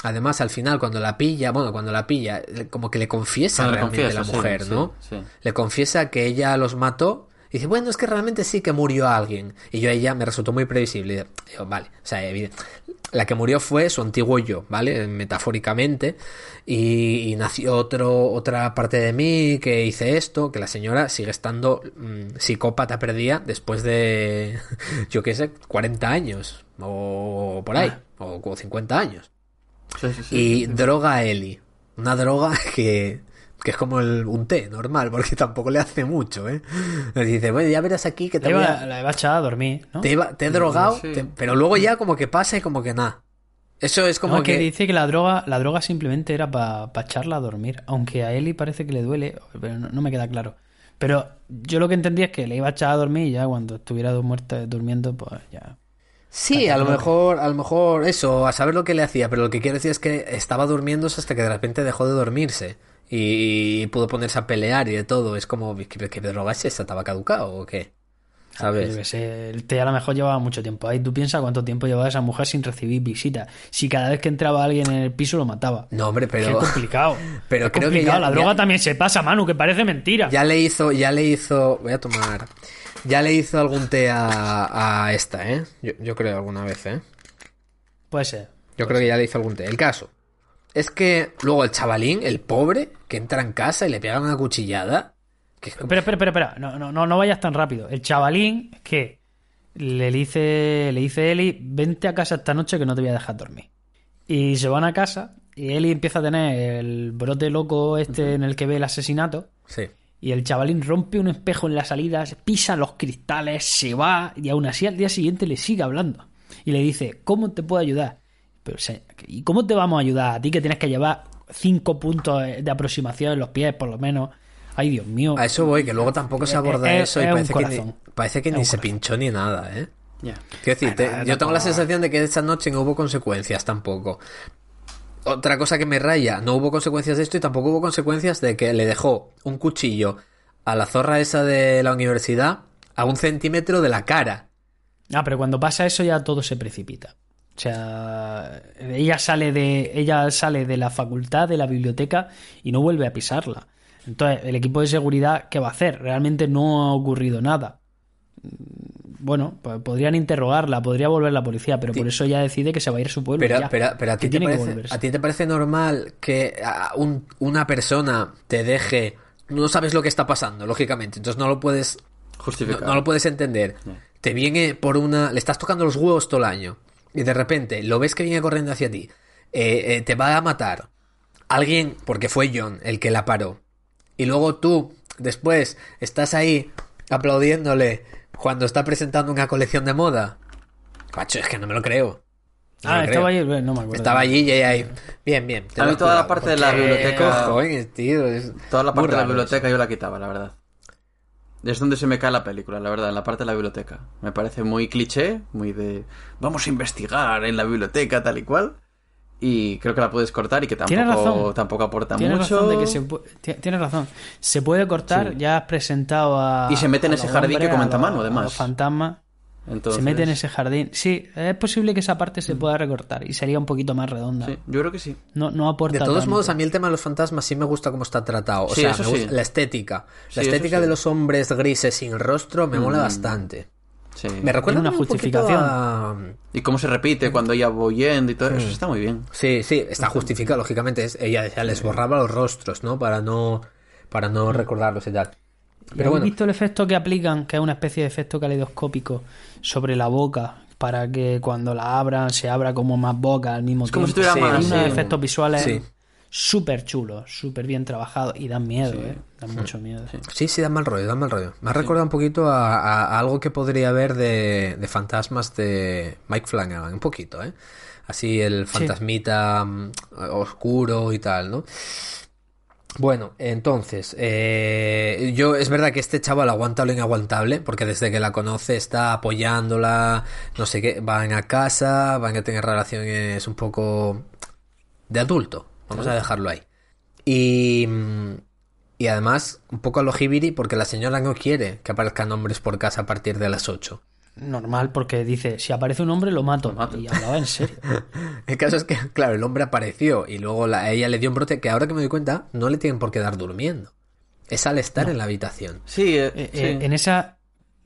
Además, al final, cuando la pilla, bueno, cuando la pilla, le- como que le confiesa Bueno, le realmente confiesa, la mujer, sí, ¿no? sí. Le confiesa que ella los mató. Y dice, bueno, es que realmente sí que murió alguien. Y yo a ella me resultó muy previsible. Y digo, vale, o sea, evidente. La que murió fue su antiguo yo, ¿vale? Metafóricamente. Y, y nació otro, otra parte de mí que hice esto, que la señora sigue estando mm, psicópata perdida después de, yo qué sé, 40 años. O por ahí. O, o 50 años. Sí, sí, sí. Y droga a Eli. Una droga que, que es como el, un té normal, porque tampoco le hace mucho, ¿eh? Le dice, bueno, ya verás aquí que te, voy iba, a- la iba a echar a dormir, ¿no? te, iba- te he drogado, Sí. te- pero luego ya como que pasa y como que nada. Eso es como No, que... que dice que la droga, la droga simplemente era para echarla a dormir. Aunque a Eli parece que le duele, pero no, no me queda claro. Pero yo lo que entendí es que le iba a echar a dormir y ya cuando estuviera muerta durmiendo, pues ya. Sí, a lo mejor, a lo mejor eso, a saber lo que le hacía, pero lo que quiero decir es que estaba durmiéndose hasta que de repente dejó de dormirse y pudo ponerse a pelear y de todo. Es como, ¿qué, qué droga es esa? ¿Estaba caducado o qué? Yo ¿Sabes? qué sé, el té a lo mejor llevaba mucho tiempo ahí. Tú piensas cuánto tiempo llevaba esa mujer sin recibir visitas. Si cada vez que entraba alguien en el piso lo mataba. No, hombre, Qué pero... complicado. Pero creo que complicado. ya- La droga ya- también se pasa, Manu, que parece mentira. Ya le hizo, ya le hizo, voy a tomar, ya le hizo algún té a, a esta, ¿eh? Yo, yo creo alguna vez, ¿eh? Puede ser. Yo creo que ya le hizo algún té. El caso es que luego el chavalín, el pobre, que entra en casa y le pega una cuchillada. Que como- Espera, espera, espera, no, no, no vayas tan rápido. El chavalín que le dice, le dice Eli, vente a casa esta noche que no te voy a dejar dormir. Y se van a casa y Eli empieza a tener el brote loco este en el que ve el asesinato. Sí. Y el chavalín rompe un espejo en la salida, pisa los cristales, se va y aún así al día siguiente le sigue hablando. Y le dice, ¿cómo te puedo ayudar? Pero, o sea, ¿y cómo te vamos a ayudar? A ti que tienes que llevar cinco puntos de aproximación en los pies, por lo menos, Ay, Dios mío. A eso voy, que luego tampoco se aborda eso y es parece que, ni, parece que ni se pinchó ni nada, ¿eh? Ya. Quiero decir, te- yo tengo la sensación de que esa noche no hubo consecuencias tampoco. Otra cosa que me raya, no hubo consecuencias de esto y tampoco hubo consecuencias de que le dejó un cuchillo a la zorra esa de la universidad a un centímetro de la cara. Ah, pero cuando pasa eso ya todo se precipita. O sea, ella sale de ella sale de la facultad, de la biblioteca y no vuelve a pisarla. Entonces, el equipo de seguridad ¿qué va a hacer? Realmente no ha ocurrido nada. Bueno, pues podrían interrogarla, podría volver la policía, pero por eso ella decide que se va a ir a su pueblo. Pero, ya. pero, pero a, Que ti te tiene que parece, volverse. ¿a ti te parece normal que a un- una persona te deje... No sabes lo que está pasando, lógicamente, entonces no lo puedes no lo puedes entender. Te viene por una. Le estás tocando los huevos todo el año. Y de repente lo ves que viene corriendo hacia ti. eh, eh, te va a matar. Alguien, porque fue John el que la paró. Y luego tú, después, estás ahí aplaudiéndole cuando está presentando una colección de moda. Macho, es que no me lo creo. No Ah, me lo estaba creo. ahí, bueno, no me acuerdo. Estaba allí y ahí. Bien, bien. A mí toda la parte de la biblioteca- cojones, tío, es Toda la parte de la biblioteca eso. yo la quitaba, la verdad. Es donde se me cae la película, la verdad, en la parte de la biblioteca. Me parece muy cliché, muy de vamos a investigar en la biblioteca tal y cual. Y creo que la puedes cortar y que Tienes tampoco, razón. tampoco aporta Tienes mucho. razón de que se tienes razón. Se puede cortar, Sí. ya has presentado a. Y se mete en ese jardín que comenta Manu, a además. los fantasmas. Entonces, Se mete en ese jardín. Sí, es posible que esa parte se pueda recortar y sería un poquito más redonda. Sí, yo creo que sí. No, no aporta De todos tanto. modos, a mí el tema de los fantasmas sí me gusta cómo está tratado. O Sí, sea, eso me gusta sí. la estética. La estética sí. de los hombres grises sin rostro me mola Mm. bastante. Sí. Me recuerda una un justificación. a- Y cómo se repite cuando ella va huyendo y todo eso está muy bien. Sí, sí, está justificado, lógicamente. Es, ella decía, les borraba los rostros, ¿no? Para no, para no recordarlos y tal. ¿Y Pero ¿Habéis bueno, visto el efecto que aplican, que es una especie de efecto caleidoscópico sobre la boca, para que cuando la abran se abra como más boca al mismo Es como si tiempo? tuviera Hay más, unos sí. efectos visuales Sí. Súper chulos, súper bien trabajados y dan miedo, ¿eh? Dan mucho miedo. sí, sí, da mal rollo, da mal rollo. Me ha recordado un poquito a, a- a algo que podría haber de, de fantasmas de Mike Flanagan, un poquito, ¿eh? Así el fantasmita mm, oscuro y tal, ¿no? Bueno, entonces, eh, yo es verdad que este chaval aguanta lo inaguantable, porque desde que la conoce está apoyándola, no sé qué, van a casa, van a tener relaciones un poco de adulto, vamos a dejarlo ahí. Y, y además, un poco a lo jibiri, porque la señora no quiere que aparezcan hombres por casa a partir de las 8. Normal, porque dice, si aparece un hombre lo mato. mato. Y hablaba en serio. El caso es que, claro, el hombre apareció y luego la- a ella le dio un brote que ahora que me doy cuenta no le tienen por qué dar durmiendo. Es al estar en la habitación. Sí, eh, Eh, sí. eh, en esa.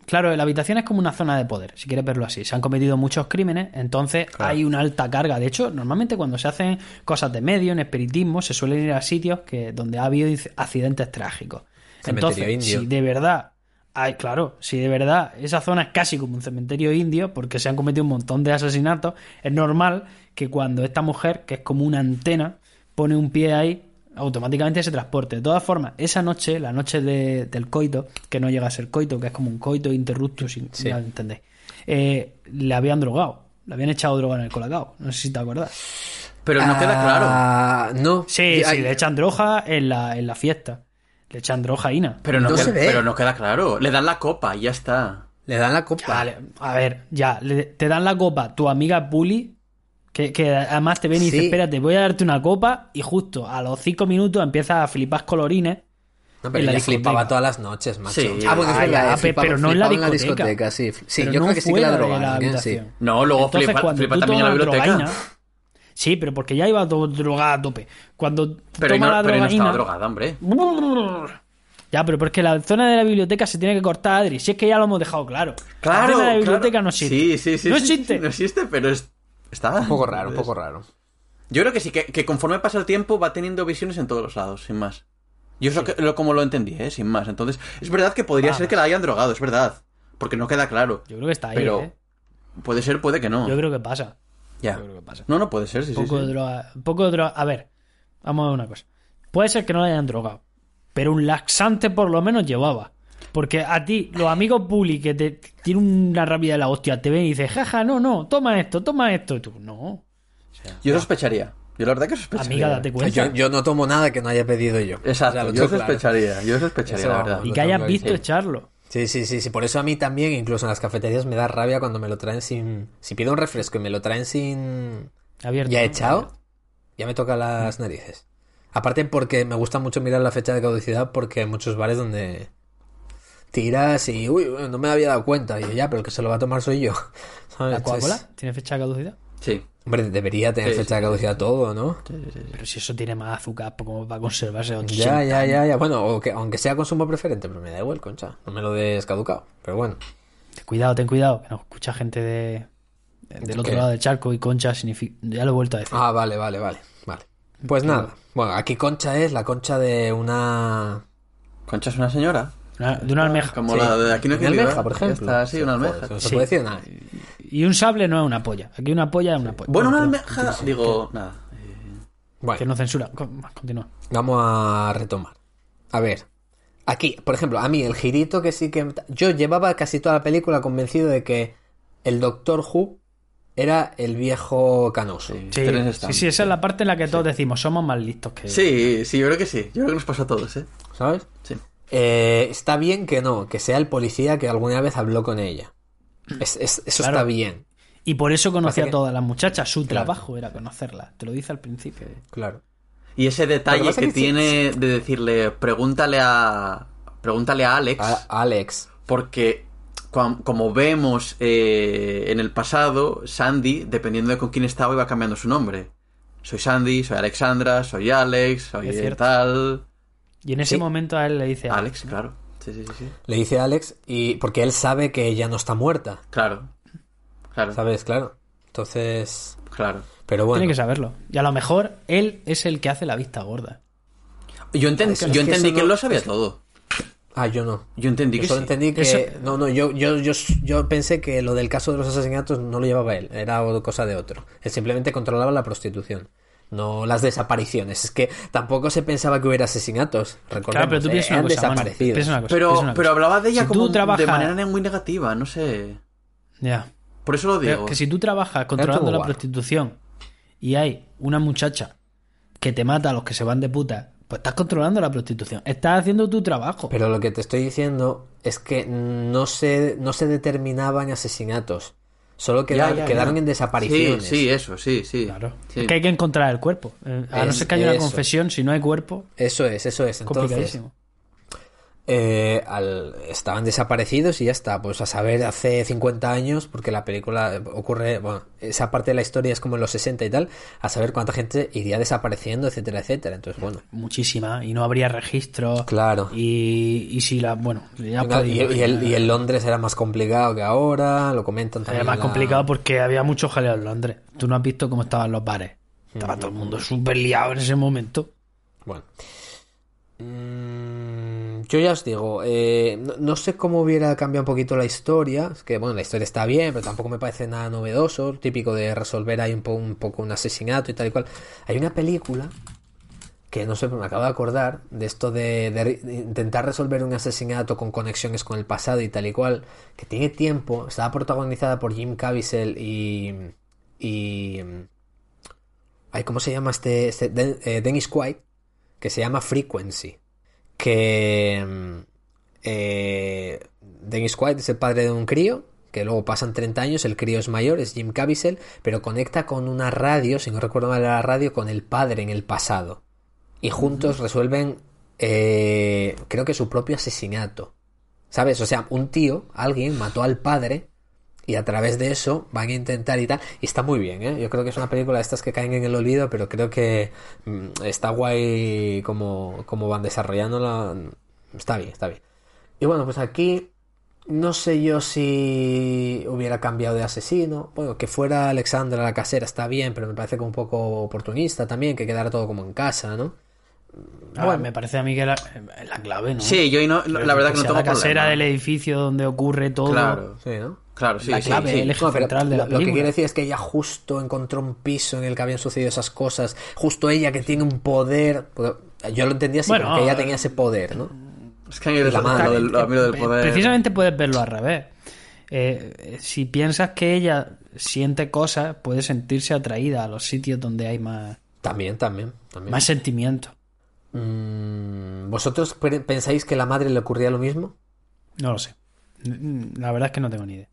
Claro, la habitación es como una zona de poder, si quieres verlo así. Se han cometido muchos crímenes, entonces hay una alta carga. De hecho, normalmente cuando se hacen cosas de medio, en espiritismo, se suelen ir a sitios que, donde ha habido accidentes trágicos. Cementerio Entonces, indio. si de verdad. Hay, claro, si de verdad esa zona es casi como un cementerio indio, porque se han cometido un montón de asesinatos, es normal que cuando esta mujer, que es como una antena, pone un pie ahí, automáticamente se transporte. De todas formas, esa noche, la noche de- del coito, que no llega a ser coito, que es como un coito interruptus, si Sí. ya entendéis, eh, le habían drogado, le habían echado droga en el colacao. No sé si te acuerdas. Pero no queda claro. Ah, No. Sí, Y- sí, le echan droga en la, en la fiesta. Le echan drogaína. Pero no, no queda, se ve. pero no queda claro. Le dan la copa y ya está. Le dan la copa. Vale, a ver, ya, le- te dan la copa tu amiga Bully, que, que además te ven y Sí. dice, espérate, voy a darte una copa, y justo a los cinco minutos empiezas a flipar colorines. No, pero en la discoteca. flipaba todas las noches, macho. Sí. ah, bueno, es Ah, verdad, ya, eh, flipaba- pero no en la flipaba discoteca. sí. Sí, yo no creo que sí que la ¿eh? Sí. No, luego Entonces, flipa, cuando flipa tú también en la tomas biblioteca. drogaína- Sí, pero porque ya iba drogada a tope. Cuando Pero, toma no, la pero no drogaína... estaba drogada, hombre. Ya, pero porque la zona de la biblioteca se tiene que cortar, Adri. Si es que ya lo hemos dejado claro. Claro. La zona de la claro. biblioteca no existe. Sí, sí, sí. No existe. no existe, pero es- está. Un poco raro, un poco raro. Yo creo que sí, que, que conforme pasa el tiempo va teniendo visiones en todos los lados, sin más. Yo eso que, lo, como lo entendí, ¿eh? Sin más. Entonces, es verdad que podría ser que la hayan drogado, es verdad. Porque no queda claro. Yo creo que está ahí, Pero ¿eh? puede ser, puede que no. Yo creo que pasa. ya. Yo creo que pasa. No, no puede ser, sí, sí, poco sí. de droga. Poco de droga. A ver, vamos a ver una cosa. Puede ser que no la hayan drogado, pero un laxante por lo menos llevaba. Porque a ti, los amigos bully que te tienen una rabia de la hostia, te ven y dicen, jaja, no, no, toma esto, toma esto. Y tú, no. Yo sospecharía. Yo la verdad que sospecharía. Amiga, date cuenta. Yo, yo no tomo nada que no haya pedido yo. Exacto, O sea, lo yo claro. sospecharía, yo sospecharía, Eso la verdad. y que hayas visto echarlo. Sí, sí, sí, sí. Por eso a mí también, incluso en las cafeterías, me da rabia cuando me lo traen sin. Si pido un refresco y me lo traen sin. Abierto. Ya echado, ya me toca las narices. Aparte porque me gusta mucho mirar la fecha de caducidad porque hay muchos bares donde tiras y uy, no me había dado cuenta. Y yo, ya, pero el que se lo va a tomar soy yo. ¿Sabes? ¿La Coca-Cola tiene fecha de caducidad? Sí. Hombre, debería tener Sí, fecha de sí, caducidad todo, ¿no? Pero si eso tiene más azúcar, pues, como va a conservarse 80 Ya, ya, ya, ya. Bueno, o que, aunque sea consumo preferente, pero me da igual, concha. No me lo des caducado. Pero bueno. Ten cuidado, ten cuidado, que nos escucha gente de, del otro ¿Qué? lado del charco y concha significa... Ya lo he vuelto a decir. Ah, vale, vale, vale. Vale. Pues nada. Bueno, aquí concha es la concha de una. Concha es una señora. Una- de una almeja. Como Sí. la de aquí no Una almeja, por ejemplo. Está así, una almeja. No se Sí. puede decir nada. Y un sable no es una polla. Aquí una polla es una polla. Bueno, una almeja. Digo, nada. eh, Bueno. Que no censura. Con- Continúa. Vamos a retomar. A ver. Aquí, por ejemplo, a mí el girito que sí que... Yo llevaba casi toda la película convencido de que el Doctor Who era el viejo canoso. Sí, Sí, sí, sí, esa es la parte en la que todos decimos somos más listos que... Sí, sí, yo creo que sí. Yo creo que nos pasa a todos, ¿eh? ¿Sabes? Sí. Eh, está bien que no, que sea el policía que alguna vez habló con ella. Es- es- eso Claro. está bien, Y por eso conocía a todas las muchachas. Su Claro. trabajo era conocerlas. Te lo dice al principio. claro. Y ese que detalle que, sí, tiene de decirle, pregúntale a. Pregúntale a Alex. A- Alex. Porque, como vemos eh, en el pasado, Sandy, dependiendo de con quién estaba, iba cambiando su nombre. Soy Sandy, soy Alexandra, soy Alex, soy cierto. tal. Y en ese Sí. momento a él le dice... Alex, claro. Sí, sí, sí, sí. Le dice Alex y porque él sabe que ella no está muerta. Claro. Claro. ¿Sabes? Claro. Entonces... Claro. Pero bueno. Tiene que saberlo. Y a lo mejor él es el que hace la vista gorda. Yo, enten- Es que- yo que entendí que él no- lo sabía todo. Ah, yo no. Yo entendí Yo que solo sí. entendí que... Eso- No, no, yo, yo, yo, yo pensé que lo del caso de los asesinatos no lo llevaba él, era cosa de otro. Él simplemente controlaba la prostitución, no las desapariciones. Es que tampoco se pensaba que hubiera asesinatos. Recordemos, Claro, pero tú eh, piensas una cosa, Manu, desaparecidos. piensa una cosa, Pero, piensa una pero cosa. hablaba de ella Si como trabajas- de manera muy negativa, no sé. Ya. Por eso lo Pero digo. que si tú trabajas controlando la prostitución y hay una muchacha que te mata a los que se van de puta, pues estás controlando la prostitución. Estás haciendo tu trabajo. Pero lo que te estoy diciendo es que no se, no se determinaban asesinatos, solo queda- ya, quedaron ya. en desapariciones. Sí, sí, eso, sí, sí. Claro. Sí. Es que hay que encontrar el cuerpo. Eh, A no ser que haya una confesión, si no hay cuerpo, Eso es, eso es. Entonces, complicadísimo. Eh, al- estaban desaparecidos y ya está. Pues a saber, hace 50 años, porque la película ocurre, bueno, esa parte de la historia es como en los 60 y tal, a saber cuánta gente iría desapareciendo, etcétera, etcétera. Entonces, bueno, Muchísima. Y no habría registros. claro. Y, y si la. Bueno, ya Y, podéis y- y el, y en Londres era más complicado que ahora, lo comentan Era también. más la- complicado porque había mucho jaleo en Londres. Tú no has visto cómo estaban los bares. Estaba todo el mundo súper liado en ese momento. Bueno. Yo ya os digo, eh, no, sé cómo hubiera cambiado un poquito la historia. Es que, bueno, la historia está bien, pero tampoco me parece nada novedoso. Típico de resolver ahí un, un poco un asesinato y tal y cual. Hay una película que no sé, me acabo de acordar de esto de, intentar resolver un asesinato con conexiones con el pasado y tal y cual, que tiene tiempo. Estaba protagonizada por Jim Caviezel y. y ay, ¿Cómo se llama este? este eh, Dennis Quaid que se llama Frequency. Que eh, Dennis Quaid es el padre de un crío, que luego pasan 30 años, el crío es mayor, es Jim Caviezel, pero conecta con una radio, si no recuerdo mal la radio, con el padre en el pasado. Y juntos resuelven, eh, creo que su propio asesinato. ¿Sabes? O sea, un tío, alguien, mató al padre y a través de eso van a intentar y tal. Y está muy bien, ¿eh? Yo creo que es una película de estas que caen en el olvido, pero creo que mm, está guay como, como van desarrollándola. Está bien, está bien. Y bueno, pues aquí no sé yo si hubiera cambiado de asesino. Bueno, que fuera Alexandra la casera está bien, pero me parece como un poco oportunista también, que quedara todo como en casa, ¿no? Ah, Bueno. me parece a mí que la, la clave, ¿no? Sí, yo ahí no, la verdad que no tengo la casera problema. del edificio donde ocurre todo. Claro, Sí, ¿no? Claro, sí, La sí, clave, sí. el eje central de la lo, lo que quiero decir es que ella justo encontró un piso en el que habían sucedido esas cosas. Justo ella que tiene un poder. porque Yo lo entendía así, Bueno, porque ella tenía ese poder, ¿no? Es que eso- La madre. lo del, del poder... Precisamente puedes verlo al revés. Eh, si piensas que ella siente cosas, puede sentirse atraída a los sitios donde hay más También, también, también. Más sentimiento. Mm, ¿Vosotros pe- pensáis que a la madre le ocurría lo mismo? No lo sé. La verdad es que no tengo ni idea.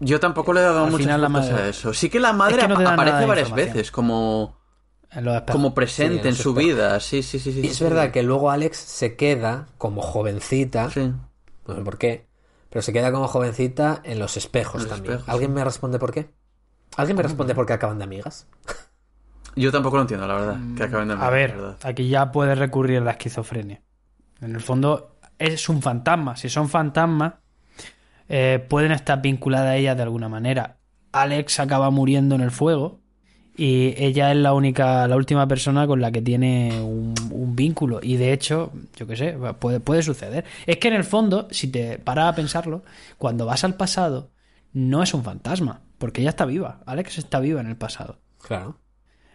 Yo tampoco le he dado madre- a eso. Sí que la madre Es que no te dan aparece varias veces como, como Sí, presente en en su vida. Sí, sí, sí. sí Y es sí. verdad que luego Alex se queda como jovencita, Sí. no sé por qué, pero se queda como jovencita en los espejos los también. espejos, ¿Alguien me responde por qué? ¿Alguien me responde por qué acaban de amigas? Yo tampoco lo entiendo, la verdad. Que acaben de A la ver, aquí ya puede recurrir la esquizofrenia. En el fondo es un fantasma. Si son fantasmas, eh, pueden estar vinculadas a ella de alguna manera. Alex acaba muriendo en el fuego y ella es la única, la última persona con la que tiene un, un vínculo. Y de hecho, yo qué sé, puede, puede suceder. Es que en el fondo, si te paras a pensarlo, cuando vas al pasado, no es un fantasma, porque ella está viva. Alex está viva en el pasado. Claro.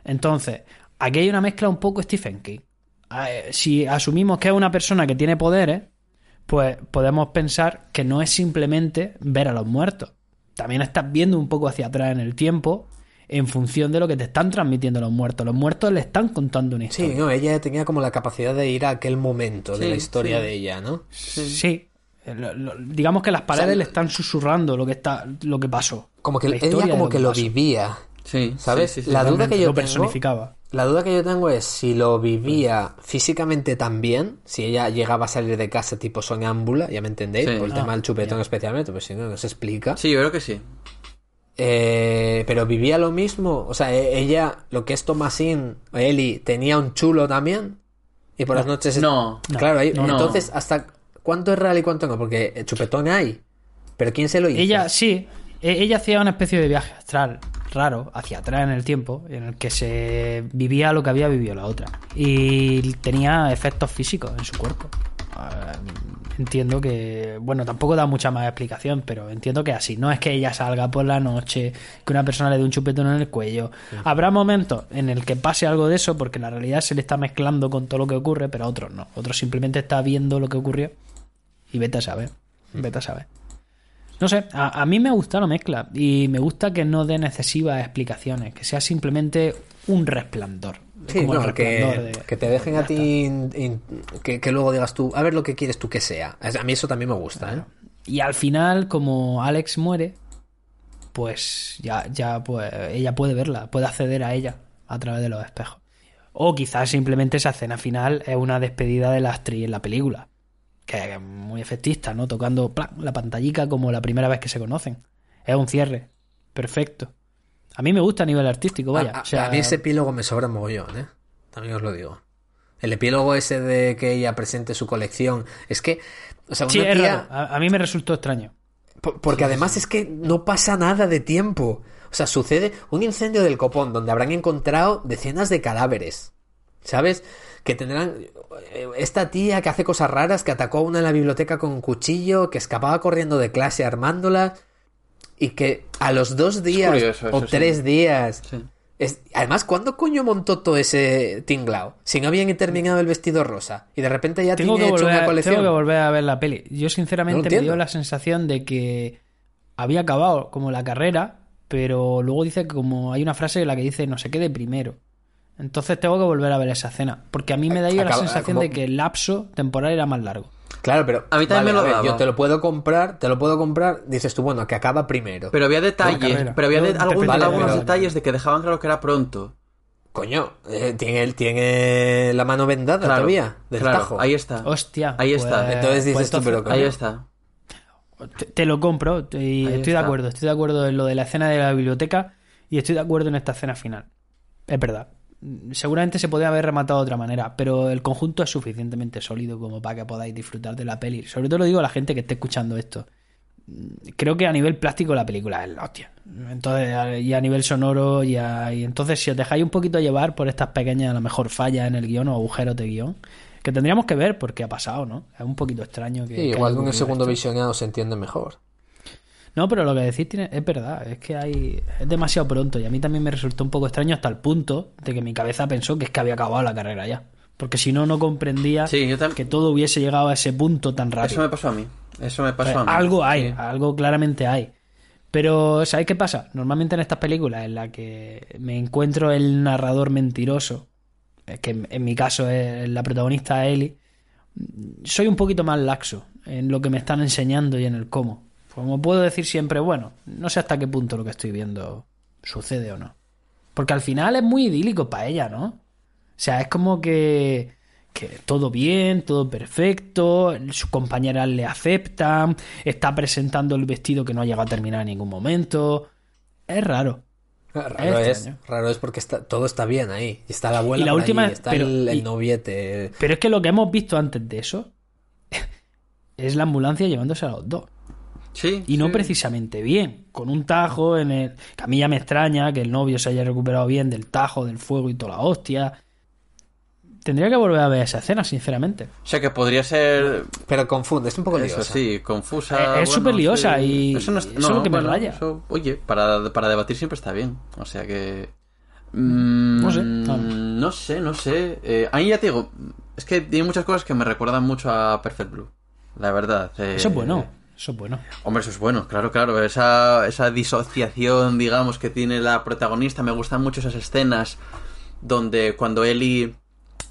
Entonces, aquí hay una mezcla un poco Stephen King. Eh, Si asumimos que es una persona que tiene poderes, pues podemos pensar que no es simplemente ver a los muertos. También estás viendo un poco hacia atrás en el tiempo en función de lo que te están transmitiendo los muertos. Los muertos le están contando una Sí, historia. no, ella tenía como la capacidad de ir a aquel momento de Sí, la historia sí. de ella, ¿no? Sí. Eh, lo- lo- digamos que las paredes O sea, le están susurrando lo que está lo que pasó. Como que La ella como que lo pasó. vivía, Sí, ¿sabes? sí, sí, sí, la duda que yo lo tengo, personificaba. La duda que yo tengo es si lo vivía físicamente también, si ella llegaba a salir de casa tipo soñámbula, ya me entendéis, Sí. por el Ah, tema del chupetón ya. especialmente, pues si no, no se explica. Sí, yo creo que sí. Eh, pero vivía lo mismo, o sea, e- ella, lo que es Tomasín, Eli, tenía un chulo también, y por las noches... No. Claro, ahí- No. entonces, ¿hasta cuánto es real y cuánto no? Porque eh, chupetón hay, pero ¿quién se lo hizo? Ella, sí, e- ella hacía una especie de viaje astral raro hacia atrás en el tiempo, en el que se vivía lo que había vivido la otra. Y tenía efectos físicos en su cuerpo. Ah, Entiendo que, bueno, tampoco da mucha más explicación, pero entiendo que así. No es que ella salga por la noche, que una persona le dé un chupetón en el cuello. Habrá momentos en el que pase algo de eso, porque la realidad se le está mezclando con todo lo que ocurre, pero a otros no. Otros simplemente está viendo lo que ocurrió y vete a saber. Vete a saber. No sé, a, a mí me gusta la mezcla y me gusta que no den excesivas explicaciones, que sea simplemente un resplandor. Sí, que, resplandor de- que te dejen a ti in- in- que, que luego digas tú, a ver lo que quieres tú que sea. A mí eso también me gusta, ¿eh? Y al final, como Alex muere, pues ya, ya pues ella puede verla, puede acceder a ella a través de los espejos. O quizás simplemente esa escena final es una despedida de la actriz en la película. Que es muy efectista, ¿no? Tocando ¡plac! la pantallica como la primera vez que se conocen. Es un cierre. Perfecto. A mí me gusta a nivel artístico, vaya. A, a- O sea, a mí ese epílogo me sobra mogollón, ¿eh? También os lo digo. El epílogo ese de que ella presente su colección. Es que, o sea, sí, es tía- raro. A, a mí me resultó extraño. Por- Porque además es que no pasa nada de tiempo. O sea, sucede un incendio del copón donde habrán encontrado decenas de cadáveres. ¿Sabes? Que tendrán. eh, Esta tía que hace cosas raras, que atacó a una en la biblioteca con un cuchillo, que escapaba corriendo de clase armándola. Y que a los dos días curioso o sí. tres días. Sí. es- Además, ¿cuándo coño montó todo ese tinglao? Si no habían terminado el vestido rosa. Y de repente ya Tengo tiene que, hecho volver, una a- colección. tengo que volver a ver la peli. Yo sinceramente me dio la sensación de que había acabado como la carrera, pero luego dice que como hay una frase en la que dice no se quede primero. Entonces tengo que volver a ver esa escena, porque a mí me da la sensación como- de que el lapso temporal era más largo. Claro, pero A mí también me lo ver, daba. yo te lo puedo comprar, te lo puedo comprar, dices tú, bueno, que acaba primero. Pero había detalles, pero había algún- algunos pero- detalles de que dejaban claro que era pronto. Coño, eh, tiene, tiene la mano vendada Claro, todavía, del claro, tajo. ahí está. Hostia. Ahí pues- está. Entonces dices tú, pero Ahí coño. está. Te, te lo compro y Ahí estoy de acuerdo. Estoy de acuerdo en lo de la escena de la biblioteca y estoy de acuerdo en esta escena final. Es verdad. Seguramente se podría haber rematado de otra manera, pero el conjunto es suficientemente sólido como para que podáis disfrutar de la peli. Sobre todo lo digo a la gente que esté escuchando esto. Creo que a nivel plástico la película es la hostia. Entonces, y a nivel sonoro, y, a- y entonces si os dejáis un poquito llevar por estas pequeñas, a lo mejor fallas en el guion o agujeros de guion, que tendríamos que ver porque ha pasado, ¿no? Es un poquito extraño que... Sí, que igual en un segundo visionado se entiende mejor. No, pero lo que decís tiene, es verdad, es que hay es demasiado pronto y a mí también me resultó un poco extraño hasta el punto de que mi cabeza pensó que es que había acabado la carrera ya. Porque si no, no comprendía Sí, yo que todo hubiese llegado a ese punto tan Eso rápido. me pasó a mí. Eso me pasó a mí. algo hay, Sí. algo claramente hay. Pero, ¿sabéis qué pasa? Normalmente en estas películas en las que me encuentro el narrador mentiroso que en, en mi caso es la protagonista Ellie, soy un poquito más laxo en lo que me están enseñando y en el cómo. Como puedo decir siempre, bueno, no sé hasta qué punto lo que estoy viendo sucede o no. Porque al final es muy idílico para ella, ¿no? O sea, es como que, que todo bien, todo perfecto, sus compañeras le aceptan, está presentando el vestido que no ha llegado a terminar en ningún momento. Es raro. Raro Es raro es porque está, todo está bien ahí. Y está la abuela Y la por última- allí, está pero- el, el y- noviete. Pero es que lo que hemos visto antes de eso es la ambulancia llevándose a los dos. Sí. Y no sí. precisamente bien, con un tajo en el... Que a mí ya me extraña que el novio se haya recuperado bien del tajo, del fuego y toda la hostia. Tendría que volver a ver esa escena, sinceramente. O sea que podría ser. Pero confunde, es un poco Eso liosa. sí, confusa. Eh, es bueno, súper liosa y Eso, no es, eso es lo que me raya. eso, oye, para, para debatir siempre está bien. O sea que. mm, No sé, No sé, no sé. Eh, a mí ya te digo, es que tiene muchas cosas que me recuerdan mucho a Perfect Blue. La verdad. eh, Eso es bueno, eso es bueno. Hombre, eso es bueno, claro, claro. Esa, esa disociación, digamos, que tiene la protagonista. Me gustan mucho esas escenas donde cuando Ellie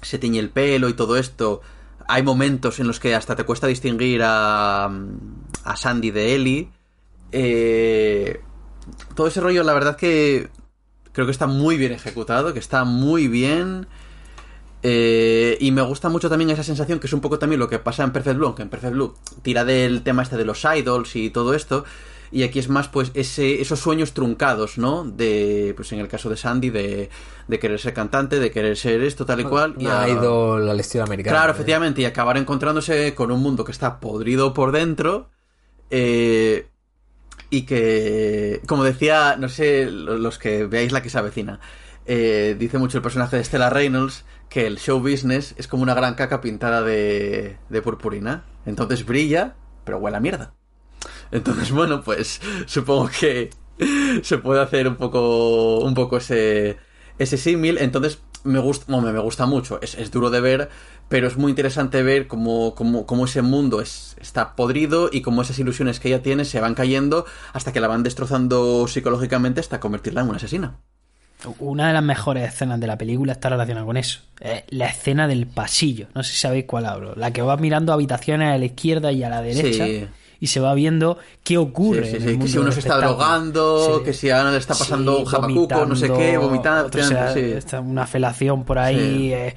se tiñe el pelo y todo esto, hay momentos en los que hasta te cuesta distinguir a, a Sandy de Ellie. Eh, todo ese rollo, la verdad que creo que está muy bien ejecutado, que está muy bien. Eh, y me gusta mucho también esa sensación que es un poco también lo que pasa en Perfect Blue, que en Perfect Blue tira del tema este de los idols y todo esto. Y aquí es más, pues, ese, esos sueños truncados, ¿no? De, pues en el caso de Sandy, de, de querer ser cantante, de querer ser esto, tal y cual. y Una a- idol al estilo americano. Claro, ¿eh? efectivamente, y acabar encontrándose con un mundo que está podrido por dentro. eh, y que, como decía, no sé, lo- los que veáis la que se avecina, eh, dice mucho el personaje de Stella Reynolds que el show business es como una gran caca pintada de, de purpurina. Entonces brilla, pero huele a mierda. Entonces, bueno, pues supongo que se puede hacer un poco, un poco ese, ese símil. Entonces, me gusta, bueno, me gusta mucho. Es, es duro de ver, pero es muy interesante ver cómo, cómo, cómo ese mundo es, está podrido y cómo esas ilusiones que ella tiene se van cayendo hasta que la van destrozando psicológicamente hasta convertirla en una asesina. Una de las mejores escenas de la película está relacionada con eso. Eh, la escena del pasillo. No sé si sabéis cuál hablo. La que va mirando habitaciones a la izquierda y a la derecha. Sí. Y se va viendo qué ocurre. Sí, sí, en que si uno se está drogando, que si a Ana le está pasando un jabacuco, no sé qué, vomitando, otro se ha- sí. está una felación por ahí. Eh,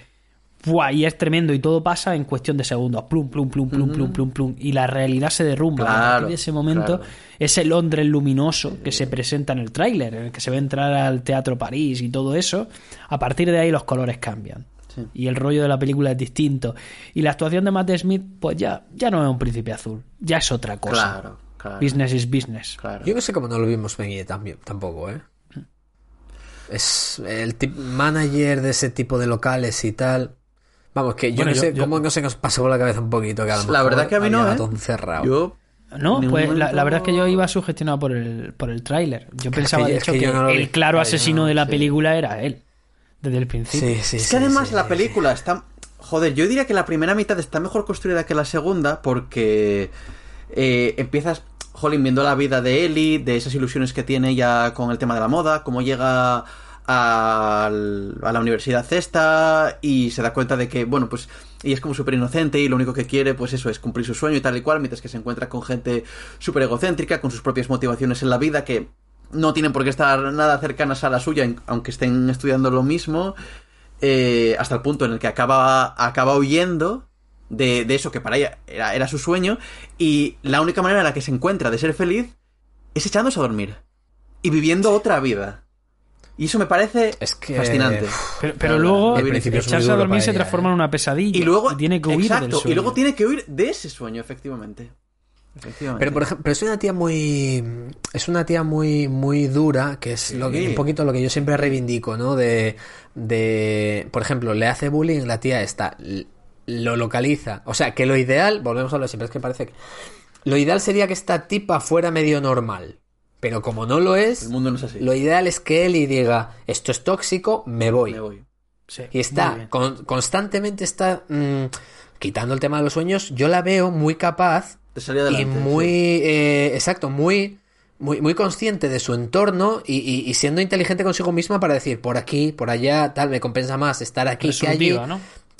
buah, y es tremendo y todo pasa en cuestión de segundos. Plum, plum, plum, plum, plum, plum, plum. Y la realidad se derrumba. Y a Claro, partir de ese momento, claro. ese Londres luminoso que se presenta en el tráiler, en el que se ve entrar al Teatro París y todo eso, a partir de ahí los colores cambian. Sí. Y el rollo de la película es distinto. Y la actuación de Matt Smith, pues ya, ya no es un príncipe azul. Ya es otra cosa. Claro, claro. Business is business. claro. Yo no sé cómo no lo vimos venir también, tampoco, ¿eh? Es el manager de ese tipo de locales y tal. Vamos, que yo Bueno, no yo- sé yo- cómo no se nos pasó por la cabeza un poquito. Que a lo La verdad que a mí no, ¿eh? todo encerrado. Yo No, pues la, verdad es que yo iba sugestionado por el, por el tráiler. Yo pensaba, que- de es hecho, que que, yo no lo vi. el claro asesino no, de la sí. película era él. Desde el principio. Sí, sí, Es sí, que además sí, la sí. película está... Joder, yo diría que la primera mitad está mejor construida que la segunda porque eh, empiezas, jolín, viendo la vida de Ellie, de esas ilusiones que tiene ella con el tema de la moda, cómo llega a la universidad cesta y se da cuenta de que, bueno, pues ella es como súper inocente y lo único que quiere, pues eso, es cumplir su sueño y tal y cual, mientras que se encuentra con gente súper egocéntrica, con sus propias motivaciones en la vida que no tienen por qué estar nada cercanas a la suya, aunque estén estudiando lo mismo, eh, hasta el punto en el que acaba, acaba huyendo de, de eso que para ella era, era su sueño, y la única manera en la que se encuentra de ser feliz es echándose a dormir y viviendo otra vida. Y eso me parece Es que- fascinante. Pero, luego muy echarse a dormir se transforma ¿eh? en una pesadilla. Y luego, tiene que huir del exacto, sueño. y luego tiene que huir de ese sueño, efectivamente. Efectivamente. Pero por ejemplo, pero es una tía muy es una tía muy muy dura, que es lo que, Sí. un poquito lo que yo siempre reivindico, ¿no? De de por ejemplo, le hace bullying la tía esta lo localiza, o sea, que lo ideal, volvemos a lo de siempre, es que parece que lo ideal sería que esta tipa fuera medio normal, pero como no lo es, el mundo no es así. lo ideal es que Eli diga, esto es tóxico, me voy. Me voy. Sí, Y está, con- constantemente está mm, quitando el tema de los sueños. Yo la veo muy capaz De salir adelante. y muy, sí. eh, exacto, muy muy, muy consciente de su entorno y, y- y siendo inteligente consigo misma para decir por aquí, por allá, tal, me compensa más estar aquí que allí. ¿no?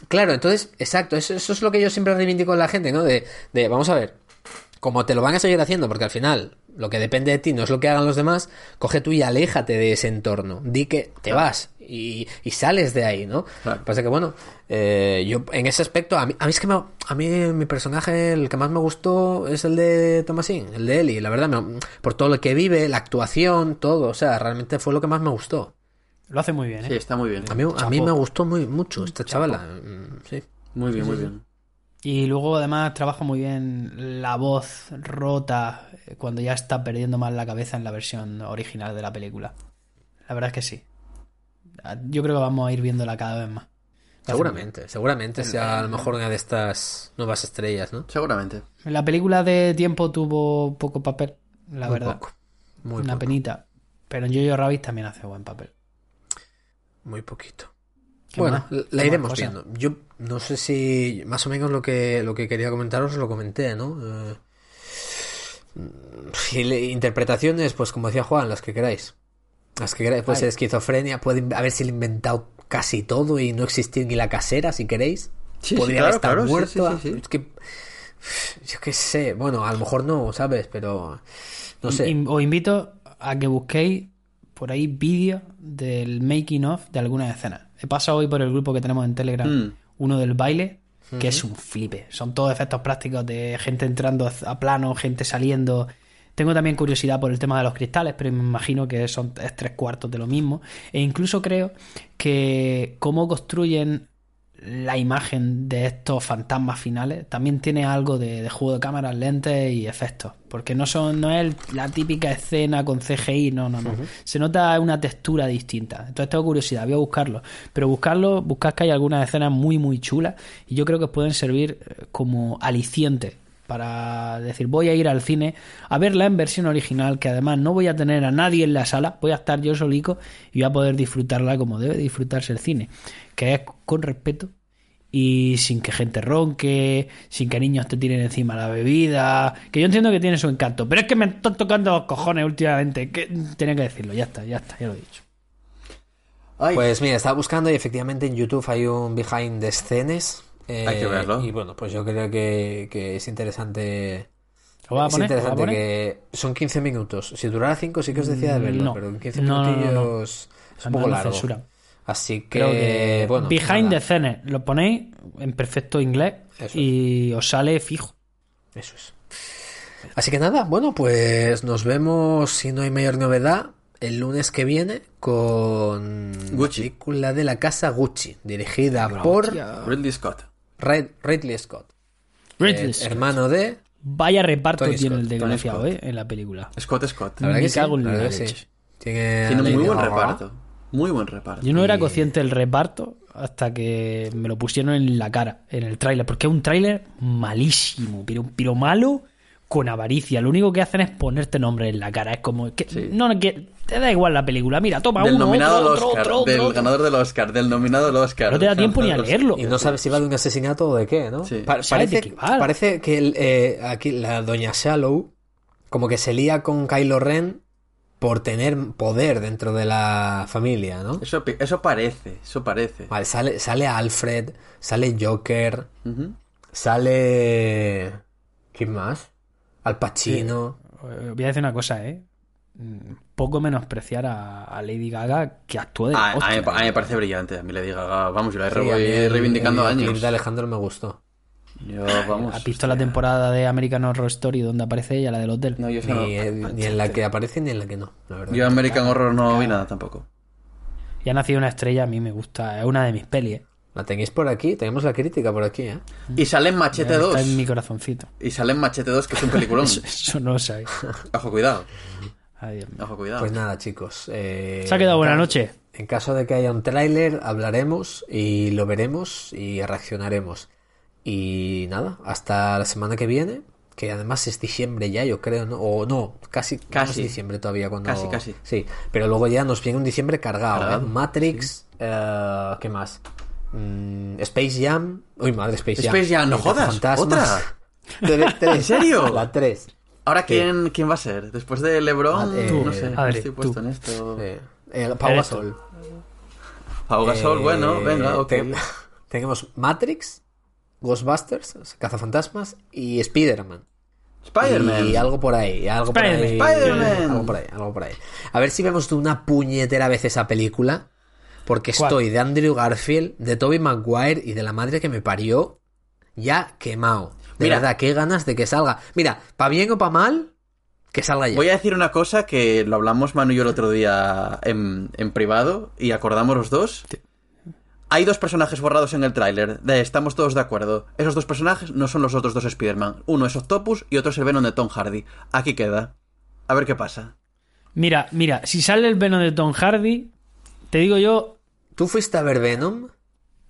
Claro, entonces, exacto, eso, eso es lo que yo siempre reivindico en la gente, ¿no? De, de, vamos a ver, como te lo van a seguir haciendo, porque al final lo que depende de ti no es lo que hagan los demás, coge tú y aléjate de ese entorno. Di que te vas y, y sales de ahí, ¿no? Claro. Pasa que, bueno, eh, yo en ese aspecto, a mí, a mí es que me- a mí mi personaje, el que más me gustó es el de Thomasin, el de Ellie, la verdad, me- por todo lo que vive, la actuación, todo, o sea, realmente fue lo que más me gustó. Lo hace muy bien, ¿eh? Sí, está muy bien. A mí, a mí me gustó muy mucho esta chavala. mm, Sí. Muy bien, muy bien. Y luego además trabaja muy bien la voz rota eh, cuando ya está perdiendo más la cabeza en la versión original de la película. La verdad es que sí. Ah, Yo creo que vamos a ir viéndola cada vez más. Seguramente, seguramente sea a lo mejor una de estas nuevas estrellas, ¿no? Seguramente. La película de tiempo tuvo poco papel, la Muy verdad. poco. Muy Una poco. penita. Pero en Jojo Rabbit también hace buen papel. Muy poquito. ¿Qué Bueno, más? la ¿Qué más iremos cosas? viendo. Yo no sé si más o menos lo que, lo que quería comentaros lo comenté, ¿no? Eh, mm, interpretaciones, pues como decía Juan, las que queráis. Las que queráis. Puede ser esquizofrenia, puede haberse inventado casi todo y no existir ni la casera, si queréis. Sí, sí, Podría claro, estar claro, sí, muerto. sí, sí, sí. Es que. Yo qué sé. Bueno, a lo mejor no, ¿sabes? Pero. No sé. In- Os invito a que busquéis por ahí vídeos del making of de algunas escenas. He pasado hoy por el grupo que tenemos en Telegram, Mm. uno del baile, que es un flipe. Son todos efectos prácticos de gente entrando a plano, gente saliendo. Tengo también curiosidad por el tema de los cristales, pero me imagino que son es tres cuartos de lo mismo. E incluso creo que cómo construyen la imagen de estos fantasmas finales también tiene algo de, de juego de cámaras, lentes y efectos. Porque no son, no es la típica escena con CGI, no, no, no. Se nota una textura distinta. Entonces tengo curiosidad, voy a buscarlo. Pero buscarlo, buscad que hay algunas escenas muy, muy chulas. Y yo creo que pueden servir eh, como aliciente para decir voy a ir al cine a verla en versión original que además no voy a tener a nadie en la sala voy a estar yo solico y voy a poder disfrutarla como debe disfrutarse el cine que es con respeto y sin que gente ronque, sin que niños te tiren encima la bebida, que yo entiendo que tiene su encanto, pero es que me están tocando los cojones últimamente, que tenía que decirlo, ya está, ya está, ya lo he dicho. Ay, Pues mira, estaba buscando y efectivamente en YouTube hay un behind the scenes. eh, Hay que verlo. Y bueno, pues yo creo que, que es interesante. ¿Lo vas a es poner? ¿Lo vas a interesante poner? que son 15 minutos. Si durara 5 sí que os decía de verlo, No. pero en 15 No, no, no, no. minutillos es un poco largo. censuran. Así que, Creo que bueno, behind nada, the scenes lo ponéis en perfecto inglés Eso y os sale fijo. Eso es. Así que nada, bueno, pues nos vemos si no hay mayor novedad el lunes que viene con Gucci. la película de la casa Gucci, dirigida por Ridley Scott. Red- Ridley Scott, Ridley eh, Scott. hermano de Vaya reparto Tony tiene Scott, el desgraciado. ¿eh? En la película. Scott Scott. La verdad Me que sí, la la verdad que leche. sí. Tiene, Tiene muy buen reparto. Muy buen reparto. Yo no era consciente del reparto hasta que me lo pusieron en la cara, en el tráiler, porque es un tráiler malísimo, pero, pero malo con avaricia. Lo único que hacen es ponerte nombre en la cara. Es como que Sí. no que te da igual la película. Mira, toma Del uno, nominado otro, al Oscar. otro, otro, del otro. ganador del Oscar. Del nominado al Oscar. No te da tiempo ni a leerlo. Y no sabes si va de un asesinato o de qué, ¿no? Sí. Pa- ¿Sabes de parece, parece que el, eh, aquí la doña Shallow como que se lía con Kylo Ren por tener poder dentro de la familia, ¿no? Eso, eso parece. Eso parece. Vale, sale, sale Alfred, sale Joker, sale... ¿Quién más? Al Pacino. Eh, Voy a decir una cosa, ¿eh? Poco menospreciar a, a Lady Gaga que actúa de A, a mí, hostia. a mí me parece brillante. A mí le diga, vamos, yo la he Sí, a mí voy el- reivindicando el clip años. de Alejandro me gustó. Yo, vamos. ¿Has visto la temporada de American Horror Story donde aparece ella, la del hotel? No, yo, Ni, no. eh, ni en la que aparece ni en la que no, la verdad. Yo American Horror no vi nada tampoco. Y ha nacido una estrella, a mí me gusta, es una de mis pelis. ¿eh? La tenéis por aquí, tenemos la crítica por aquí, ¿eh? Y sale en Machete Está 2. en mi corazoncito. Y sale en Machete 2, que es un peliculón. Eso, eso no lo sabéis. Ojo, cuidado. Ay, Dios mío. Ojo, cuidado. Pues nada, chicos. eh, Se ha quedado buena en noche. En caso de que haya un tráiler, hablaremos y lo veremos y reaccionaremos. Y nada, hasta la semana que viene, que además es diciembre ya, yo creo, ¿no? O no, casi, Casi. no es diciembre todavía cuando... Casi, casi. Sí, pero luego ya nos viene un diciembre cargado, ¿eh? Matrix, eh, ¿qué más? Mm, Space Jam... Uy, madre, Space Jam. Space Jam, no Eh, jodas, Fantasmas. otra. Tres, tres. ¿En serio? La 3. Ahora, ¿quién, ¿quién va a ser? Después de LeBron, Ah, eh, no sé, no estoy tú. puesto en esto. Eh, eh, Pau. Gasol. Pau Gasol, Eh, bueno, venga, ok. te- tenemos Matrix, Ghostbusters, o sea, Cazafantasmas y Spider-Man. Spider-Man. Y algo por ahí, algo por ahí. Algo por ahí, algo por ahí. A ver si vemos de una puñetera vez esa película. Porque ¿Cuál? estoy de Andrew Garfield, de Tobey Maguire y de la madre que me parió ya quemado. De Mira. verdad, qué ganas de que salga. Mira, pa' bien o pa' mal, que salga ya. Voy a decir una cosa que lo hablamos Manu y yo el otro día en, en privado y acordamos los dos. Hay dos personajes borrados en el tráiler, de- estamos todos de acuerdo. Esos dos personajes no son los otros dos Spider-Man. Uno es Octopus y otro es el Venom de Tom Hardy. Aquí queda. A ver qué pasa. Mira, mira, si sale el Venom de Tom Hardy, te digo yo, ¿Tú fuiste a ver Venom?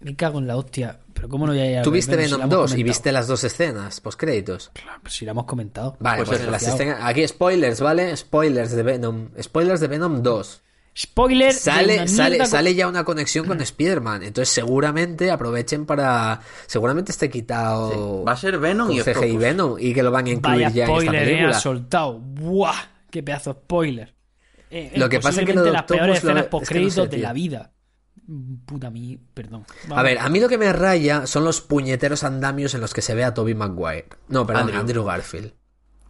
me cago en la hostia. Pero ¿cómo no voy a ir a Tú ver viste Venom Venom hemos 2 y viste las dos escenas postcréditos. Claro, pues si la hemos comentado. Vale, Pues pues, las escenas- aquí spoilers, ¿vale? Spoilers de Venom. Spoilers de Venom 2. Spoiler. Sale, sale, con- sale ya una conexión con Spider-Man. Entonces seguramente aprovechen para... Seguramente esté quitado... Sí. Va a ser Venom y CGI. Venom y que lo van a incluir Vaya ya en esta eh, película. ha soltado. ¡Buah! ¡Qué pedazo de spoiler! Eh, Lo eh, que pasa es que lo de las Octopus peores lo- escenas es que no postcréditos sé, de la vida. Mm, Puta mí, perdón. A ver, a mí lo que me raya son los puñeteros andamios en los que se ve a Toby Maguire. No, perdón, Andrew, Andrew. Garfield.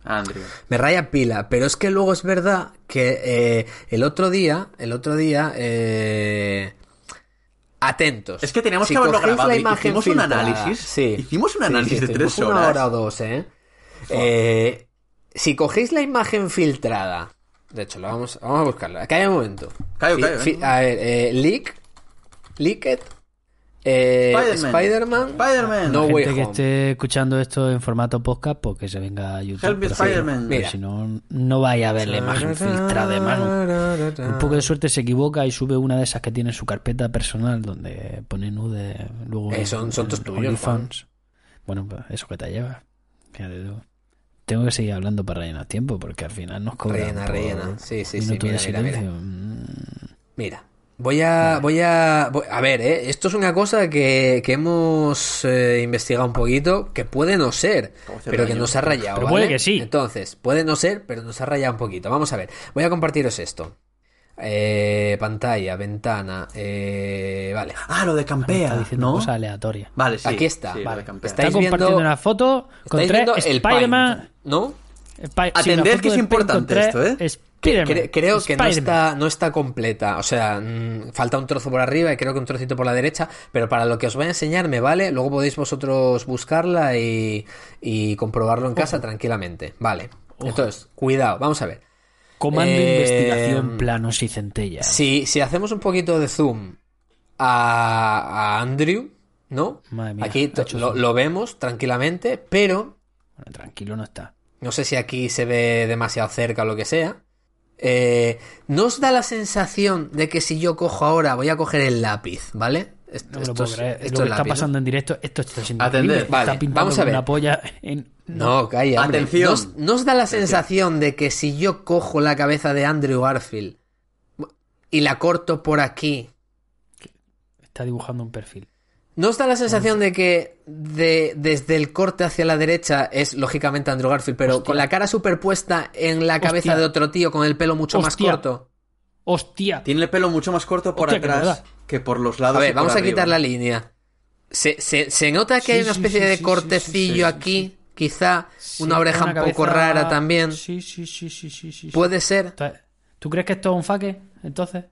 Andrew. Me raya pila, pero es que luego es verdad que eh, el otro día, el otro día, eh, atentos. Es que teníamos Si que haberlo grabado. la imagen Hicimos un análisis. Sí. Hicimos un análisis sí, de tres horas. Una hora o dos, ¿eh? Eh, si cogéis la imagen filtrada, de hecho, lo vamos, vamos a buscarla. Calla un momento. Callo, callo, fi- a ver, eh, leak, leaked, eh, Spider-Man. Spider-Man, Spider-Man. No Way gente que Home. esté escuchando esto en formato podcast, pues que se venga a YouTube. Help Spider-Man. porque Mira. Si no, no vaya a ver la imagen filtrada de mano. Un poco de suerte se equivoca y sube una de esas que tiene en su carpeta personal donde pone nude luego Eh, son- son tus tuyos, OnlyFans. Bueno, pues eso que te lleva. Fíjate tú. Tengo que seguir hablando para rellenar tiempo porque al final nos cobran Rellena, por rellena. Sí, sí, sí, mira, de mira, mira. silencio. Mm. Mira, voy a, voy a, voy- a ver, ¿eh? esto es una cosa que, que hemos eh, investigado un poquito, que puede no ser, pero que daño. nos ha rayado. Pero ¿vale? puede que sí. Entonces, puede no ser, pero nos ha rayado un poquito. Vamos a ver, voy a compartiros esto. Eh, pantalla, ventana, eh, vale. Ah, lo de Está Campea, diciendo ¿no? cosas aleatorias. Vale, sí. Aquí está. sí, Vale. Está- Está ¿Estáis compartiendo viendo- una foto con tres viendo el Spider-Man. ¿no? Atended la que es importante esto, ¿eh? Spider-Man. Cre- creo que no está, no está completa. O sea, mm, falta un trozo por arriba y creo que un trocito por la derecha. Pero para lo que os voy a enseñar me vale. Luego podéis vosotros buscarla y, y comprobarlo en casa tranquilamente. Vale. Entonces, cuidado, vamos a ver. Comando Eh, investigación, planos y centellas. Si, si hacemos un poquito de zoom a, a Andrew, ¿no? Madre mía, Aquí lo vemos tranquilamente, pero Bueno, tranquilo no está. No sé si aquí se ve demasiado cerca o lo que sea. Eh, ¿No os da la sensación de que si yo cojo ahora, voy a coger el lápiz, ¿vale? Esto, No me lo esto puedo es- creer. esto Lo es que está lápiz, ¿no? pasando en directo, esto está siendo. Vale, está pintando vamos a ver. una polla en... No, calla, hombre. Atención. ¿No ¿No os da la sensación de que si yo cojo la cabeza de Andrew Garfield y la corto por aquí, Está dibujando un perfil. ¿No os da la sensación de que de- desde el corte hacia la derecha es lógicamente Andrew Garfield, pero con la cara superpuesta en la cabeza Hostia. de otro tío con el pelo mucho más corto? ¡Hostia! Tiene el pelo mucho más corto por que atrás que por los lados. A y ver, por vamos a arriba. quitar la línea. Se, se- se nota que Sí, hay una especie sí, de sí, cortecillo sí, sí, aquí, quizá Sí, una oreja una un poco rara también. Sí, sí, sí, sí, sí, sí. Puede ser. ¿Tú crees que esto es un faque, entonces?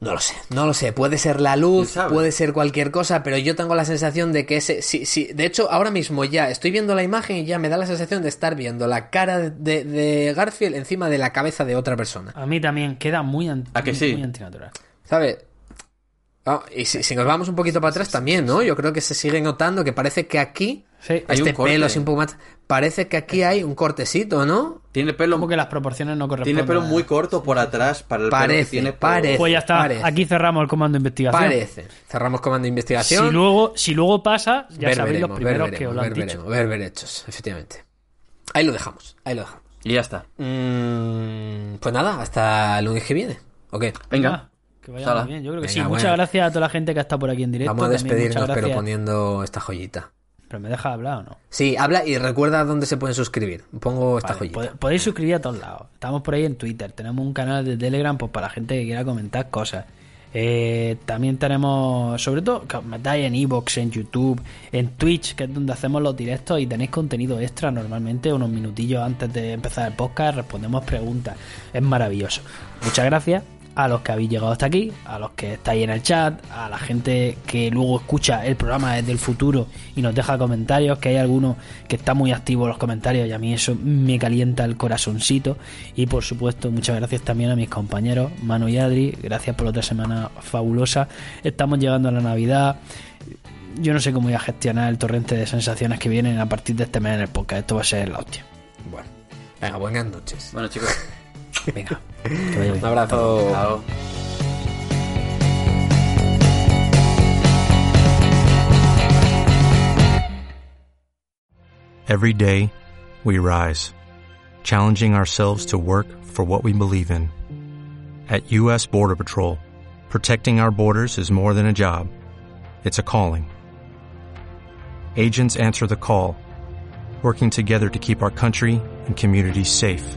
No lo sé, no lo sé. Puede ser la luz, puede ser cualquier cosa, pero yo tengo la sensación de que ese. Sí, sí. De hecho, ahora mismo ya estoy viendo la imagen y ya me da la sensación de estar viendo la cara de, Garfield encima de la cabeza de otra persona. A mí también queda muy, anti- ¿A que sí? muy antinatural. ¿Sabes? Ah, y si, si nos vamos un poquito para atrás también, ¿no? Yo creo que se sigue notando que parece que aquí. Sí. Hay este un corte. pelo así un poco más. Parece que aquí hay un cortecito, ¿no? Tiene pelo, Como que las proporciones no corresponden. tiene pelo muy corto por atrás para el pelo que Parece, tiene parece. Pues ya está. Parece. Aquí cerramos el comando de investigación. Parece. Cerramos comando de investigación. Si luego, si luego pasa, ya ver sabéis los veremos, ver primeros que os lo han ver dicho. veremos, ver verechos, efectivamente. Ahí lo dejamos, ahí lo dejamos. Y ya está. Mm, pues nada, hasta el lunes que viene. ¿Ok? Venga. Ah, que vaya muy bien. Yo creo que Venga, sí. bueno. Muchas gracias a toda la gente que ha estado por aquí en directo. Vamos a despedirnos, pero poniendo esta joyita. ¿Pero me deja hablar o no? Sí, habla y recuerda dónde se pueden suscribir. Pongo esta Vale, joyita. podéis suscribir a todos lados. Estamos por ahí en Twitter. Tenemos un canal de Telegram pues, para la gente que quiera comentar cosas. Eh, también tenemos, sobre todo, que os metáis en Evox, en YouTube, en Twitch, que es donde hacemos los directos y tenéis contenido extra normalmente, unos minutillos antes de empezar el podcast, respondemos preguntas. Es maravilloso. Muchas gracias a los que habéis llegado hasta aquí, a los que estáis en el chat, a la gente que luego escucha el programa desde el futuro y nos deja comentarios, que hay algunos que está muy activo en los comentarios y a mí eso me calienta el corazoncito. Y por supuesto, muchas gracias también a mis compañeros Manu y Adri, gracias por otra semana fabulosa. Estamos llegando a la Navidad. Yo no sé cómo voy a gestionar el torrente de sensaciones que vienen a partir de este mes en el podcast. Esto va a ser la hostia. Bueno, venga, buenas noches. Bueno, chicos. Venga, que vaya bien. Un abrazo. Chao. Every day, we rise, challenging ourselves to work for what we believe in. At U.S. Border Patrol, protecting our borders is more than a job, it's a calling. Agents answer the call, working together to keep our country and communities safe.